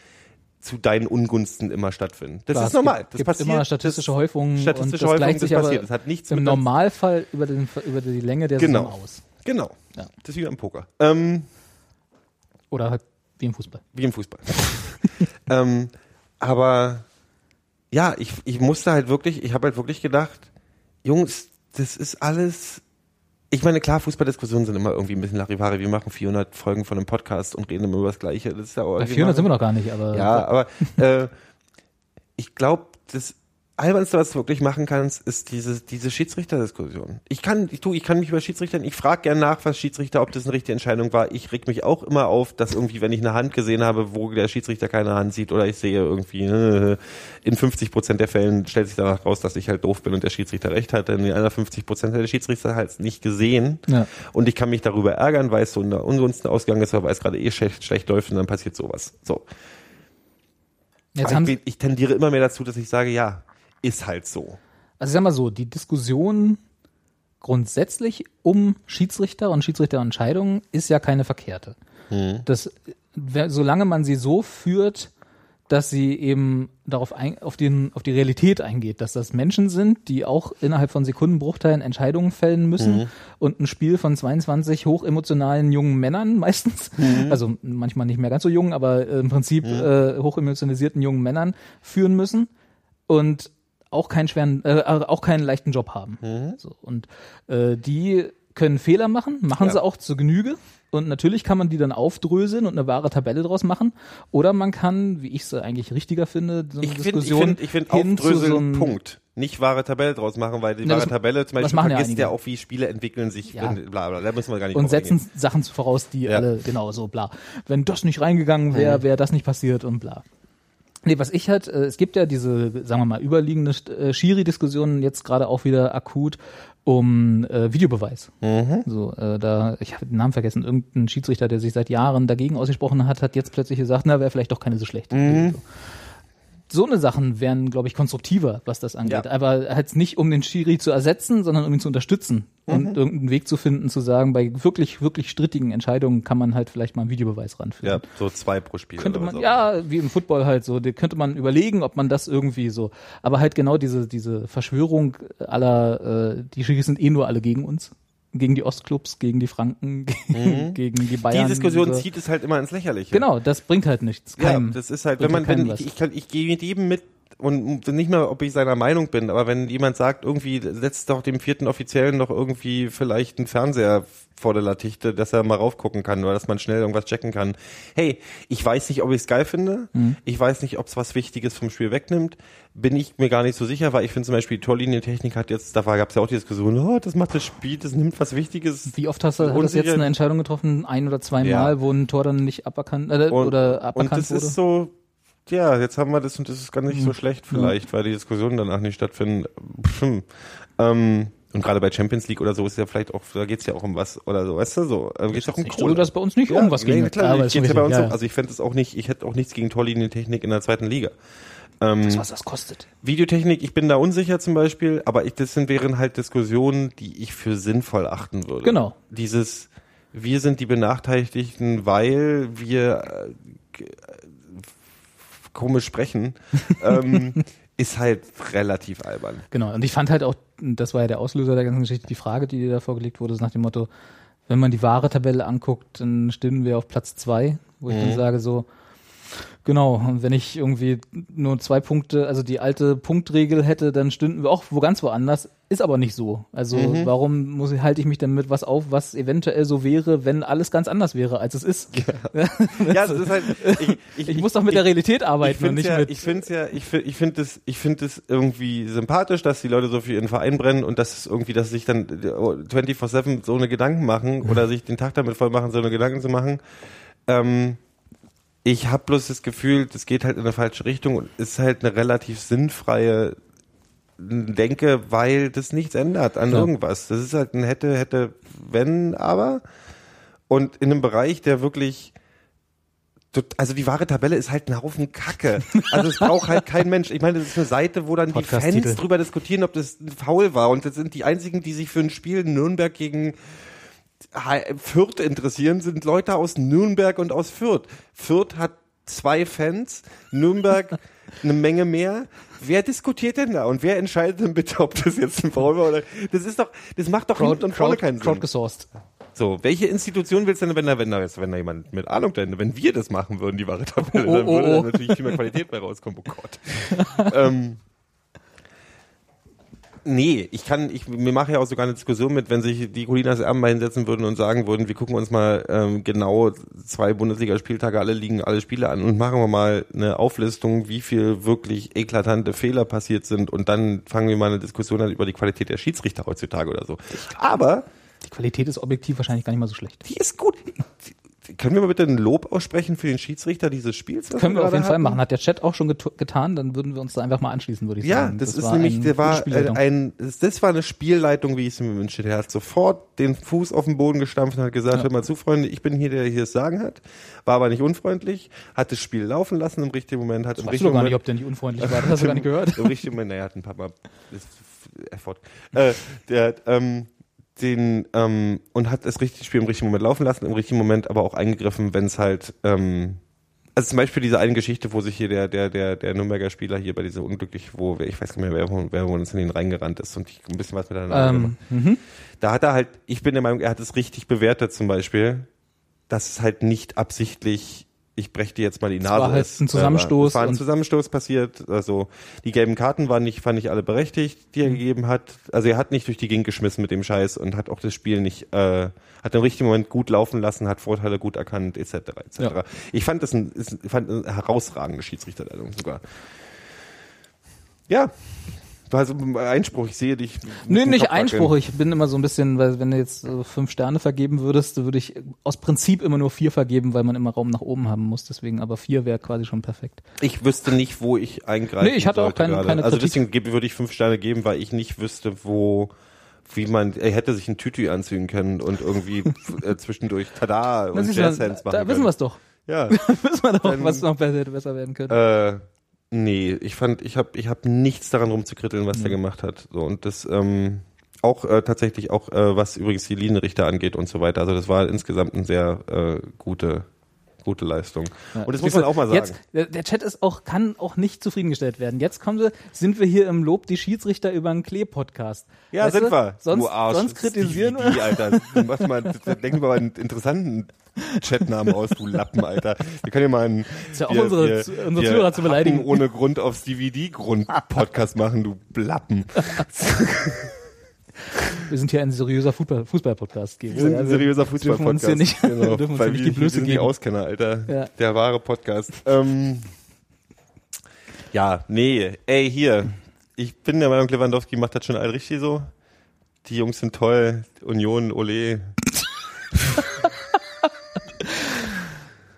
zu deinen Ungunsten immer stattfinden. Das Klar, ist normal. Gibt, das gibt passiert. immer statistische Häufungen statistische und das Häufungen, sich passiert. Das hat nichts im Normalfall über, den, über die Länge der Genau. Saison aus. Genau. Ja. Das ist wie beim Poker. Ähm, Oder halt wie im Fußball. wie im Fußball. ähm, aber ja, ich, ich musste halt wirklich, ich habe halt wirklich gedacht, Jungs, das ist alles. Ich meine, klar, Fußballdiskussionen sind immer irgendwie ein bisschen Larifari. Wir machen 400 Folgen von einem Podcast und reden immer über das Gleiche. Das ist ja auch Bei irgendwie 400 sind wir noch gar nicht, aber Ja, aber äh, ich glaube, das Albernste, was du wirklich machen kannst, ist diese, diese Schiedsrichterdiskussion. Ich kann, ich tu, ich kann mich über Schiedsrichter, ich frage gern nach, was Schiedsrichter, ob das eine richtige Entscheidung war. Ich reg mich auch immer auf, dass irgendwie, wenn ich eine Hand gesehen habe, wo der Schiedsrichter keine Hand sieht oder ich sehe irgendwie, in 50 Prozent der Fällen stellt sich danach raus, dass ich halt doof bin und der Schiedsrichter recht hat. In den anderen 50 Prozent hat der Schiedsrichter halt nicht gesehen. Ja. Und ich kann mich darüber ärgern, weil es so eine Ungunsten ausgegangen ist, weil es gerade eh schlecht, schlecht läuft und dann passiert sowas. So. jetzt ich, ich tendiere immer mehr dazu, dass ich sage, ja, ist halt so. Also ich sag mal so, die Diskussion grundsätzlich um Schiedsrichter und Schiedsrichterentscheidungen ist ja keine verkehrte. Hm. Das, solange man sie so führt, dass sie eben darauf ein, auf, den, auf die Realität eingeht, dass das Menschen sind, die auch innerhalb von Sekundenbruchteilen Entscheidungen fällen müssen Mhm. und ein Spiel von 22 hochemotionalen jungen Männern meistens, Mhm. also manchmal nicht mehr ganz so jung, aber äh, im Prinzip äh, hochemotionalisierten jungen Männern führen müssen und auch keinen schweren, äh, auch keinen leichten Job haben. Mhm. So, und äh, die können Fehler machen, machen Ja. sie auch zur Genüge. Und natürlich kann man die dann aufdröseln und eine wahre Tabelle draus machen. Oder man kann, wie ich es eigentlich richtiger finde, so eine Ich ich Diskussion finde, ich finde hin zu aufdröseln, so einem, Punkt. Nicht wahre Tabelle draus machen, weil die Na, wahre Tabelle zum Beispiel ja vergisst ja, einige. auch, wie Spiele entwickeln sich, Ja. bla, bla, da müssen wir gar nicht und setzen Sachen voraus, die Ja. alle genau so bla. Wenn das nicht reingegangen wäre, Mhm. wäre das nicht passiert und bla. Nee, was ich halt, äh, es gibt ja diese, sagen wir mal, überliegende äh, Schiri-Diskussionen jetzt gerade auch wieder akut um äh, Videobeweis. Mhm. So, äh, da, ich habe den Namen vergessen, irgendein Schiedsrichter, der sich seit Jahren dagegen ausgesprochen hat, hat jetzt plötzlich gesagt, na, wäre vielleicht doch keine so schlechte Mhm. So. So eine Sachen wären, glaube ich, konstruktiver, was das angeht. Ja. Aber halt nicht, um den Schiri zu ersetzen, sondern um ihn zu unterstützen Mhm. und irgendeinen Weg zu finden, zu sagen, bei wirklich, wirklich strittigen Entscheidungen kann man halt vielleicht mal einen Videobeweis ranführen. Ja, so zwei pro Spiel. Könnte man, so. ja, wie im Football halt so, könnte man überlegen, ob man das irgendwie so, aber halt genau diese, diese Verschwörung aller, äh, die Schiris sind eh nur alle gegen uns. Gegen die Ostclubs, gegen die Franken, gegen, gegen die Die Bayern. Diskussion so. zieht es halt immer ins Lächerliche. Genau, das bringt halt nichts. Ja, Keinem. das ist halt, Bringt wenn man, wenn ich, ich, kann, ich gehe mit jedem mit und nicht mal, ob ich seiner Meinung bin, aber wenn jemand sagt, irgendwie setzt doch dem vierten Offiziellen noch irgendwie vielleicht einen Fernseher vor der Latichte, dass er mal raufgucken kann oder dass man schnell irgendwas checken kann. Hey, ich weiß nicht, ob ich es geil finde. Mhm. Ich weiß nicht, ob es was Wichtiges vom Spiel wegnimmt. Bin ich mir gar nicht so sicher, weil ich finde zum Beispiel die Torlinientechnik hat jetzt, da gab es ja auch die Diskussion, oh, das macht das Spiel, das nimmt was Wichtiges. Wie oft hast du, hat das jetzt eine Entscheidung getroffen, ein oder zwei Ja. Mal, wo ein Tor dann nicht aberkannt, äh, Und, oder und aberkannt das wurde? ist so, ja, jetzt haben wir das und das ist gar nicht so schlecht vielleicht, weil die Diskussionen danach nicht stattfinden. Pff, Ähm, und gerade bei Champions League oder so ist ja vielleicht auch, da geht's ja auch um was oder so, weißt du, so, da geht's auch um Nicht so, dass bei uns nicht um was nee, ging. klar, aber geht's ja bei uns richtig, auch. Also ich fände es auch nicht, ich hätte auch nichts gegen Torlinientechnik in der zweiten Liga. Das, was das kostet. Videotechnik, ich bin da unsicher zum Beispiel, aber ich, das sind, wären halt Diskussionen, die ich für sinnvoll achten würde. Genau. Dieses, wir sind die Benachteiligten, weil wir äh, komisch sprechen, ähm, ist halt relativ albern. Genau. Und ich fand halt auch, das war ja der Auslöser der ganzen Geschichte, die Frage, die dir da vorgelegt wurde, ist nach dem Motto, wenn man die wahre Tabelle anguckt, dann stehen wir auf Platz zwei, wo ich Mhm. dann sage so, genau, und wenn ich irgendwie nur zwei Punkte, also die alte Punktregel hätte, dann stünden wir auch wo ganz woanders. Ist aber nicht so. Also Mhm. warum muss ich, halte ich mich denn mit was auf, was eventuell so wäre, wenn alles ganz anders wäre, als es ist? Ja, das ist halt, ich, Ich, muss doch mit der Realität ich arbeiten und finde nicht ja, mit. ich finde ja, ich finde, ich finde es, ich finde es irgendwie sympathisch, dass die Leute so für ihren Verein brennen und dass es irgendwie, dass sie sich dann äh, 24/7 so eine Gedanken machen oder sich den Tag damit voll machen, so eine Gedanken zu machen. Ähm, ich habe bloß das Gefühl, das geht halt in eine falsche Richtung und ist halt eine relativ sinnfreie Denke, weil das nichts ändert an Ja. irgendwas. Das ist halt ein hätte, hätte, wenn, aber. Und in einem Bereich, der wirklich also die wahre Tabelle ist halt ein Haufen Kacke. Also es braucht halt kein Mensch. Ich meine, das ist eine Seite, wo dann die. Fans drüber diskutieren, ob das ein Foul war. Und das sind die einzigen, die sich für ein Spiel Nürnberg gegen Fürth interessieren, sind Leute aus Nürnberg und aus Fürth. Fürth hat zwei Fans, Nürnberg eine Menge mehr. Wer diskutiert denn da? Und wer entscheidet denn bitte, ob das jetzt ein Foul war oder? Das ist doch, das macht doch hinten und vorne keinen Sinn. crowdgesourced. So, welche Institution willst du denn, wenn da, wenn da, wenn da jemand mit Ahnung denn, wenn wir das machen würden, die wahre Tabelle, Oh, dann oh, würde oh. da natürlich viel mehr Qualität bei rauskommen. Oh Gott. ähm, nee, ich kann, ich, mir mache ja auch sogar eine Diskussion mit, wenn sich die Colinas Erben hinsetzen würden und sagen würden, wir gucken uns mal ähm, genau zwei Bundesligaspieltage, alle liegen alle Spiele an und machen wir mal eine Auflistung, wie viel wirklich eklatante Fehler passiert sind und dann fangen wir mal eine Diskussion an über die Qualität der Schiedsrichter heutzutage oder so. Aber Die Qualität ist objektiv wahrscheinlich gar nicht mal so schlecht. die ist gut. Können wir mal bitte ein Lob aussprechen für den Schiedsrichter dieses Spiels? Können wir auf gerade jeden Fall hatten? machen. Hat der Chat auch schon getu- getan, dann würden wir uns da einfach mal anschließen, würde ich Ja, sagen. das, ist war nämlich, ein der war äh, ein, das, das war eine Spielleitung, wie ich es mir wünschte. Der hat sofort den Fuß auf den Boden gestampft und hat gesagt, Ja. hör mal zu, Freunde, ich bin hier, der hier das Sagen hat. War aber nicht unfreundlich, hat das Spiel laufen lassen im richtigen Moment, hat im Weißt du richtigen doch gar nicht, Moment, ob der nicht unfreundlich war. Das hast du gar nicht gehört. Im richtigen Moment, naja, hat ein paar Mal ist Effort. Äh, der hat, ähm, den ähm, und hat das richtige Spiel im richtigen Moment laufen lassen, im richtigen Moment aber auch eingegriffen, wenn es halt ähm, also zum Beispiel diese eine Geschichte, wo sich hier der, der, der, der Nürnberger Spieler hier bei dieser unglücklich, wo, ich weiß nicht mehr, wer, wo- wer wo uns in den reingerannt ist und ich ein bisschen was miteinander Ähm, mhm. da hat er halt, ich bin der Meinung, er hat es richtig bewertet zum Beispiel, dass es halt nicht absichtlich, ich breche dir jetzt mal die Es Nase war halt ein Zusammenstoß Es war ein Zusammenstoß passiert, also die gelben Karten waren nicht, fand ich alle berechtigt, die er gegeben hat. Also er hat nicht durch die Gegend geschmissen mit dem Scheiß und hat auch das Spiel nicht, äh, hat im richtigen Moment gut laufen lassen, hat Vorteile gut erkannt, etc. etc. Ja. Ich fand das ein, ist, fand eine herausragende Schiedsrichterleitung sogar. Ja. Also Einspruch, ich sehe dich. mit Nee, nicht. Einspruch. Ich bin immer so ein bisschen, weil wenn du jetzt äh, fünf Sterne vergeben würdest, würde ich aus Prinzip immer nur vier vergeben, weil man immer Raum nach oben haben muss. Deswegen, aber vier wäre quasi schon perfekt. Ich wüsste nicht, wo ich eingreifen Nee, ich hatte auch keine- gerade. keine Also Kritik. deswegen geb- würde ich fünf Sterne geben, weil ich nicht wüsste, wo, wie man, er hätte sich ein Tütü anziehen können und irgendwie äh, zwischendurch Tada und ist ja- Jazzhands machen da wissen können. wir es doch. Ja. wissen wir doch, Dann- was noch besser, hätte besser werden könnte. äh, nee, ich fand, ich habe ich hab nichts daran rumzukritteln, was der gemacht hat. So, und das, ähm, auch äh, tatsächlich auch, äh, was übrigens die Linienrichter angeht und so weiter. Also das war insgesamt eine sehr äh, gute, gute Leistung. Ja. Und das muss man auch mal sagen. Jetzt, der, der Chat ist auch, kann auch nicht zufriedengestellt werden. Jetzt kommen wir, sind wir hier im Lob die Schiedsrichter über einen Klee-Podcast. Ja, Weißt sind du? wir. Sonst, du Arsch. sonst kritisieren Stevie wir. D, Alter. Du machst mal, denk mal einen interessanten Chatnamen aus, du Lappen, Alter. Wir können ja mal einen, Ist ja auch unsere- zu- unsere wir Zuhörer zu beleidigen. Ohne Grund aufs DVD-Grund Podcast machen, du Lappen. Wir sind hier ein seriöser Fußball- Fußball-Podcast. Fußball Wir sind ein seriöser dürfen uns Fußball-Podcast. hier nicht, genau, dürfen uns hier nicht wir, die Blöße wir sind die geben. Auskenner, Alter. Ja. Der wahre Podcast. Ähm, ja, nee, ey, hier. Ich bin der Meinung, Lewandowski macht das schon all richtig so. Die Jungs sind toll. Union, Ole.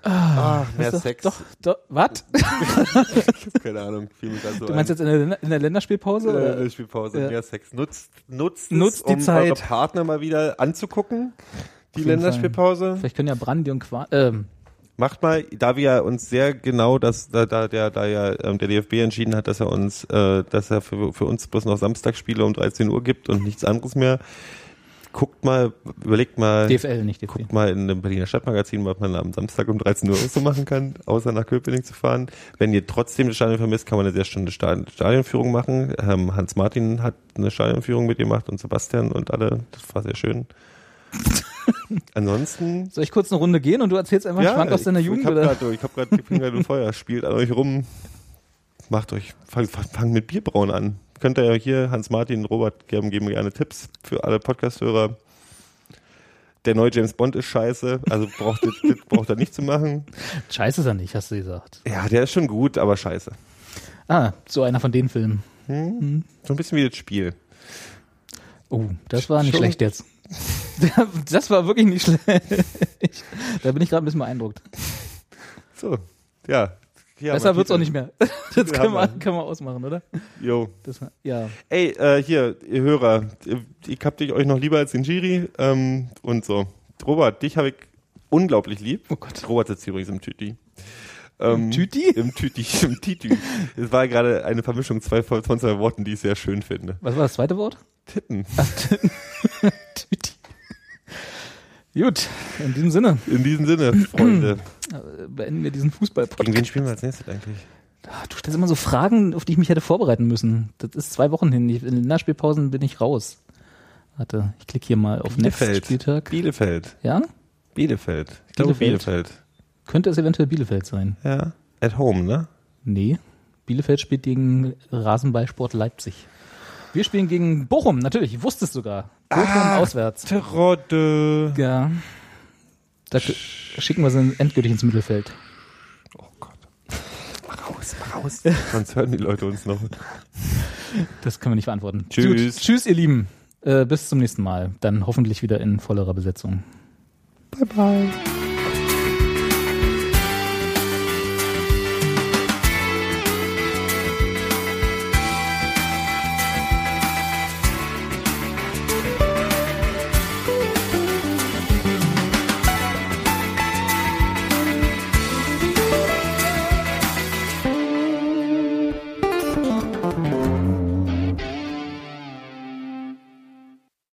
Ah, mehr Hast du- Sex. Doch, doch, was? Keine Ahnung. Fiel mir grad so Du meinst ein. jetzt in der, in der Länderspielpause? äh, oder? der Spielpause, Ja. mehr Sex. Nutzt, nutzt, Nutzt es, die um Zeit. eure Partner mal wieder anzugucken. Die Länderspielpause. Vielleicht können ja Brandi und Qua ähm, Macht mal, da wir ja uns sehr genau, dass da, da der da ja ähm, der DFB entschieden hat, dass er uns, äh, dass er für, für uns bloß noch Samstagsspiele um 13 Uhr gibt und nichts anderes mehr. Guckt mal, überlegt mal, DFL, nicht DFB. guckt mal in dem Berliner Stadtmagazin, was man am Samstag um 13 Uhr so machen kann, außer nach Köpenick zu fahren. Wenn ihr trotzdem das Stadion vermisst, kann man eine sehr schöne Stadion Stadionführung machen. Ähm, Hans Martin hat eine Stadionführung mit gemacht und Sebastian und alle. Das war sehr schön. Ansonsten Soll ich kurz eine Runde gehen und du erzählst einfach einen Schwank aus deiner ich, Jugend? Ich hab oder? grad, ich hab grad die Finger im Feuer. Spielt an euch rum. Macht euch, fangt fang, mit Bierbrauen an. Könnt ihr ja hier, Hans-Martin, Robert geben, geben gerne Tipps für alle Podcast-Hörer. Der neue James Bond ist scheiße, also braucht das braucht er nicht zu machen. Scheiße ist er nicht, hast du gesagt. Ja, der ist schon gut, aber scheiße. Ah, so einer von den Filmen. So ein bisschen wie das Spiel. Oh, das war nicht Schon- schlecht jetzt. Das war wirklich nicht schlecht. Da bin ich gerade ein bisschen beeindruckt. So, ja. Hier Besser wird's auch nicht mehr. Das können wir, können wir ausmachen, oder? Jo. Das, ja. Ey, äh, hier, ihr Hörer, ich hab dich euch noch lieber als den Giri ähm, und so. Robert, dich habe ich unglaublich lieb. Oh Gott. Robert sitzt übrigens im Tüti. Ähm, Im Tüti? Im Tüti, im Titü. Es war gerade eine Vermischung zwei, von zwei Worten, die ich sehr schön finde. Was war das zweite Wort? Titten. Tüti. Gut, in diesem Sinne In diesem Sinne, Freunde. beenden wir diesen Gegen Fußball-Podcast. wen spielen wir als nächstes eigentlich? Ah, Du stellst immer so Fragen, auf die ich mich hätte vorbereiten müssen. Das ist zwei Wochen hin. In Länderspielpausen bin ich raus. Warte, ich klicke hier mal auf Next Bielefeld. Spieltag. Bielefeld. Ja? Bielefeld. Ich glaube Bielefeld. Bielefeld. Könnte es eventuell Bielefeld sein? Ja. At home, ne? Nee. Bielefeld spielt gegen Rasenballsport Leipzig. Wir spielen gegen Bochum, natürlich. Ich wusste es sogar. Bochum Ah. auswärts. Terodde. Ja. Da schicken wir sie endgültig ins Mittelfeld. Oh Gott. Mach raus, mach raus. Sonst hören die Leute uns noch. Das können wir nicht beantworten. Tschüss. Gut. Tschüss, ihr Lieben. Äh, bis zum nächsten Mal. Dann hoffentlich wieder in vollerer Besetzung. Bye bye.